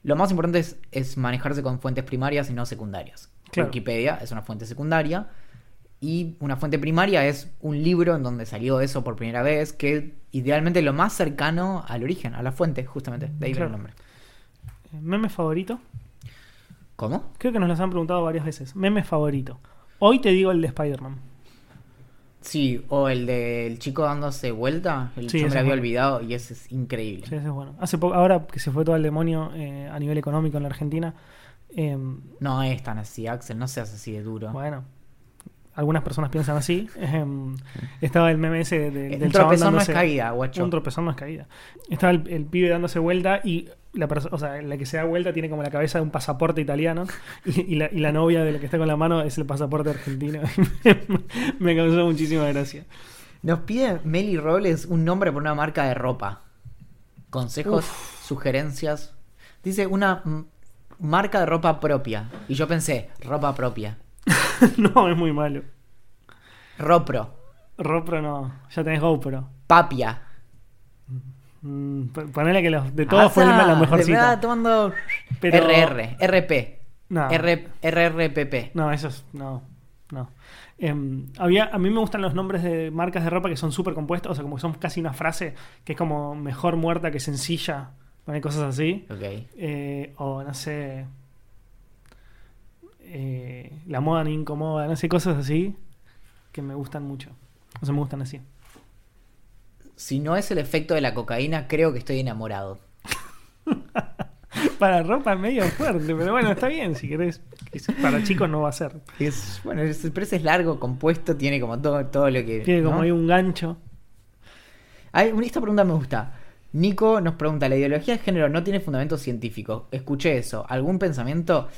Lo más importante es, es manejarse con fuentes primarias y no secundarias. Claro. Wikipedia es una fuente secundaria. Y una fuente primaria es un libro en donde salió eso por primera vez, que idealmente lo más cercano al origen, a la fuente, justamente. De ahí viene Claro. el nombre. ¿Meme favorito? ¿Cómo? Creo que nos los han preguntado varias veces. Meme favorito. Hoy te digo el de Spider-Man. Sí, o el del chico dándose vuelta. El, Sí, yo me lo había bueno. olvidado y ese es increíble. Sí, ese es bueno. Hace poco, ahora que se fue todo el demonio eh, a nivel económico en la Argentina, eh, No es tan así, Axel, no seas así de duro. bueno, algunas personas piensan así. eh, estaba el meme ese de, de- un del chabón tropezón no es caída, guacho. Un tropezón no es caída. Estaba el, el pibe dándose vuelta y la o sea, la que se da vuelta tiene como la cabeza de un pasaporte italiano y, y la, y la novia de la que está con la mano es el pasaporte argentino. Me causó muchísima gracia. Nos pide Meli Robles un nombre por una marca de ropa. Consejos, sugerencias. Dice una marca de ropa propia. Y yo pensé, ropa propia. no, es muy malo. Ropro. Ropro no, ya tenés GoPro. Papia. Mm, ponele que los de todos fue Asa, la mejor cita. tomando Pero- RR, RP. No. R, RRPP. No, eso es. No, no. Em, había, a mí me gustan los nombres de marcas de ropa que son súper compuestos, o sea, como que son casi una frase que es como mejor muerta que sencilla. Poner cosas así. Ok. Eh, o no sé. eh, la moda no incomoda, no sé, cosas así que me gustan mucho. O sea, me gustan así. Si no es el efecto de la cocaína, creo que estoy enamorado. Para ropa medio fuerte, pero bueno, está bien, si querés. Para chicos no va a ser. Es, bueno, pero ese es largo, compuesto, tiene como todo, todo lo que. Tiene como ahí un gancho. Hay- esta pregunta me gusta. Nico nos pregunta, ¿la ideología de género no tiene fundamento científico? Escuché eso. ¿Algún pensamiento?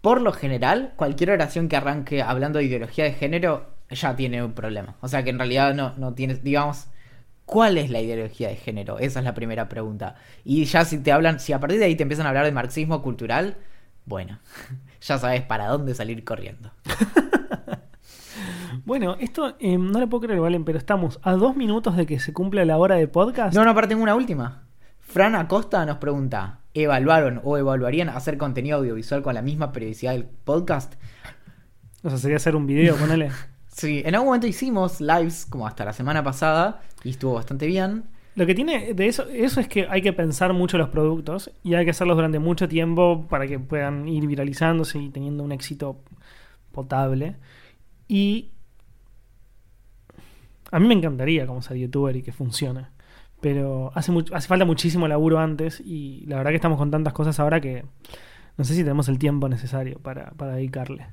Por lo general, cualquier oración que arranque hablando de ideología de género ya tiene un problema. O sea que en realidad no, no tienes, digamos, ¿cuál es la ideología de género? Esa es la primera pregunta. Y ya si te hablan, si a partir de ahí te empiezan a hablar de marxismo cultural, bueno, ya sabes para dónde salir corriendo. Bueno, esto eh, no le puedo creer, Valen, pero estamos a dos minutos de que se cumpla la hora de podcast. No, no, aparte tengo una última. Fran Acosta nos pregunta, ¿evaluaron o evaluarían hacer contenido audiovisual con la misma periodicidad del podcast? O sea, sería hacer un video, ponele. Sí, en algún momento hicimos lives como hasta la semana pasada y estuvo bastante bien. Lo que tiene de eso, eso es que hay que pensar mucho los productos y hay que hacerlos durante mucho tiempo para que puedan ir viralizándose y teniendo un éxito potable. Y a mí me encantaría como ser youtuber y que funcione. Pero hace, hace falta muchísimo laburo antes y la verdad que estamos con tantas cosas ahora que no sé si tenemos el tiempo necesario para, para dedicarle.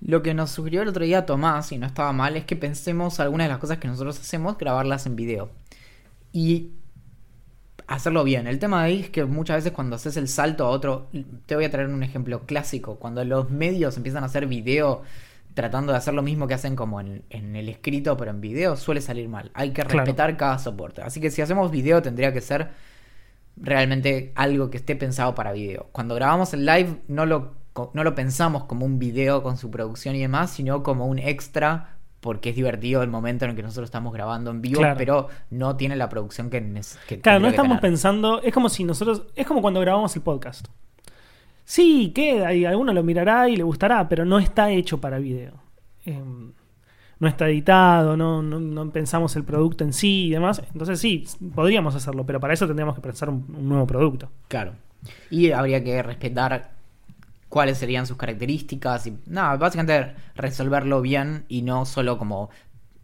Lo que nos sugirió el otro día Tomás, y no estaba mal, es que pensemos algunas de las cosas que nosotros hacemos, grabarlas en video. Y hacerlo bien. El tema de ahí es que muchas veces cuando haces el salto a otro, te voy a traer un ejemplo clásico, cuando los medios empiezan a hacer video tratando de hacer lo mismo que hacen como en, en el escrito, pero en video, suele salir mal. Hay que Claro. respetar cada soporte. Así que si hacemos video tendría que ser realmente algo que esté pensado para video. Cuando grabamos el live no lo, no lo pensamos como un video con su producción y demás, sino como un extra porque es divertido el momento en el que nosotros estamos grabando en vivo, Claro. pero no tiene la producción que, que Claro, no estamos tener. pensando, es como si nosotros, es como cuando grabamos el podcast. Sí, queda y alguno lo mirará y le gustará, pero no está hecho para video. Eh, no está editado, no, no, no pensamos el producto en sí y demás. Entonces sí, podríamos hacerlo, pero para eso tendríamos que pensar un, un nuevo producto. Claro. Y habría que respetar cuáles serían sus características y nada, básicamente resolverlo bien y no solo como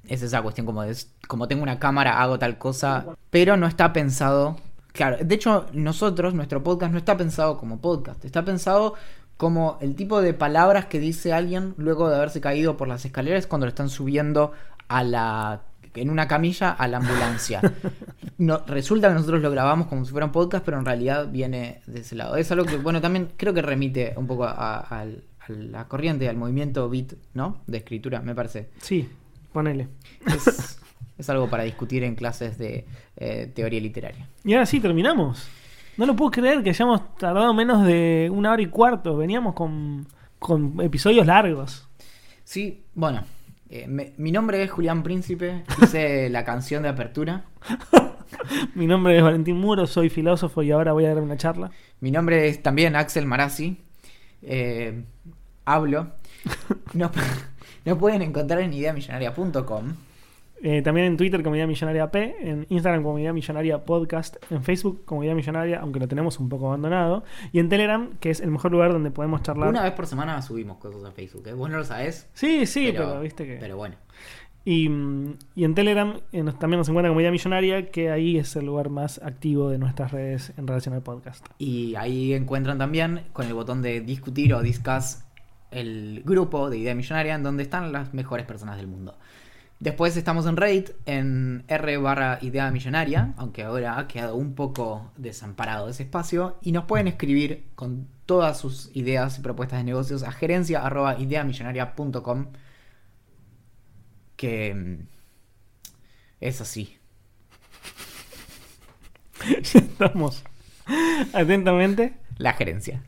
es esa cuestión como de como tengo una cámara hago tal cosa, pero no está pensado, claro, de hecho nosotros nuestro podcast no está pensado como podcast, está pensado como el tipo de palabras que dice alguien luego de haberse caído por las escaleras cuando lo están subiendo a la en una camilla a la ambulancia. No, resulta que nosotros lo grabamos como si fuera un podcast, pero en realidad viene de ese lado. Es algo que, bueno, también creo que remite un poco a, a- al- a la corriente, al movimiento beat, ¿no? De escritura, me parece. Sí, ponele. Es, es algo para discutir en clases de eh, teoría literaria. Y ahora sí, terminamos. No lo puedo creer que hayamos tardado menos de una hora y cuarto. Veníamos con, con episodios largos. Sí, bueno. Eh, me- mi nombre es Julián Príncipe, hice la canción de apertura. Mi nombre es Valentín Muro, soy filósofo y ahora voy a dar una charla. Mi nombre es también Axel Marazzi. Eh, hablo. Nos, nos pueden encontrar en ideamillonaria.com. Eh, también en Twitter como Idea Millonaria P, en Instagram como Idea Millonaria Podcast, en Facebook como Idea Millonaria, aunque lo tenemos un poco abandonado, y en Telegram, que es el mejor lugar donde podemos charlar. Una vez por semana subimos cosas a Facebook, ¿eh? Vos no lo sabés. Sí, sí, pero, viste que. Pero bueno. Y, y en Telegram eh, nos- también nos encuentra como Idea Millonaria, que ahí es el lugar más activo de nuestras redes en relación al podcast. Y ahí encuentran también con el botón de discutir o discuss el grupo de Idea Millonaria en donde están las mejores personas del mundo. Después estamos en Reddit en R barra Idea Millonaria, aunque ahora ha quedado un poco desamparado ese espacio. Y nos pueden escribir con todas sus ideas y propuestas de negocios a gerencia arroba ideamillonaria.com que mm, es así. ya estamos atentamente. La gerencia.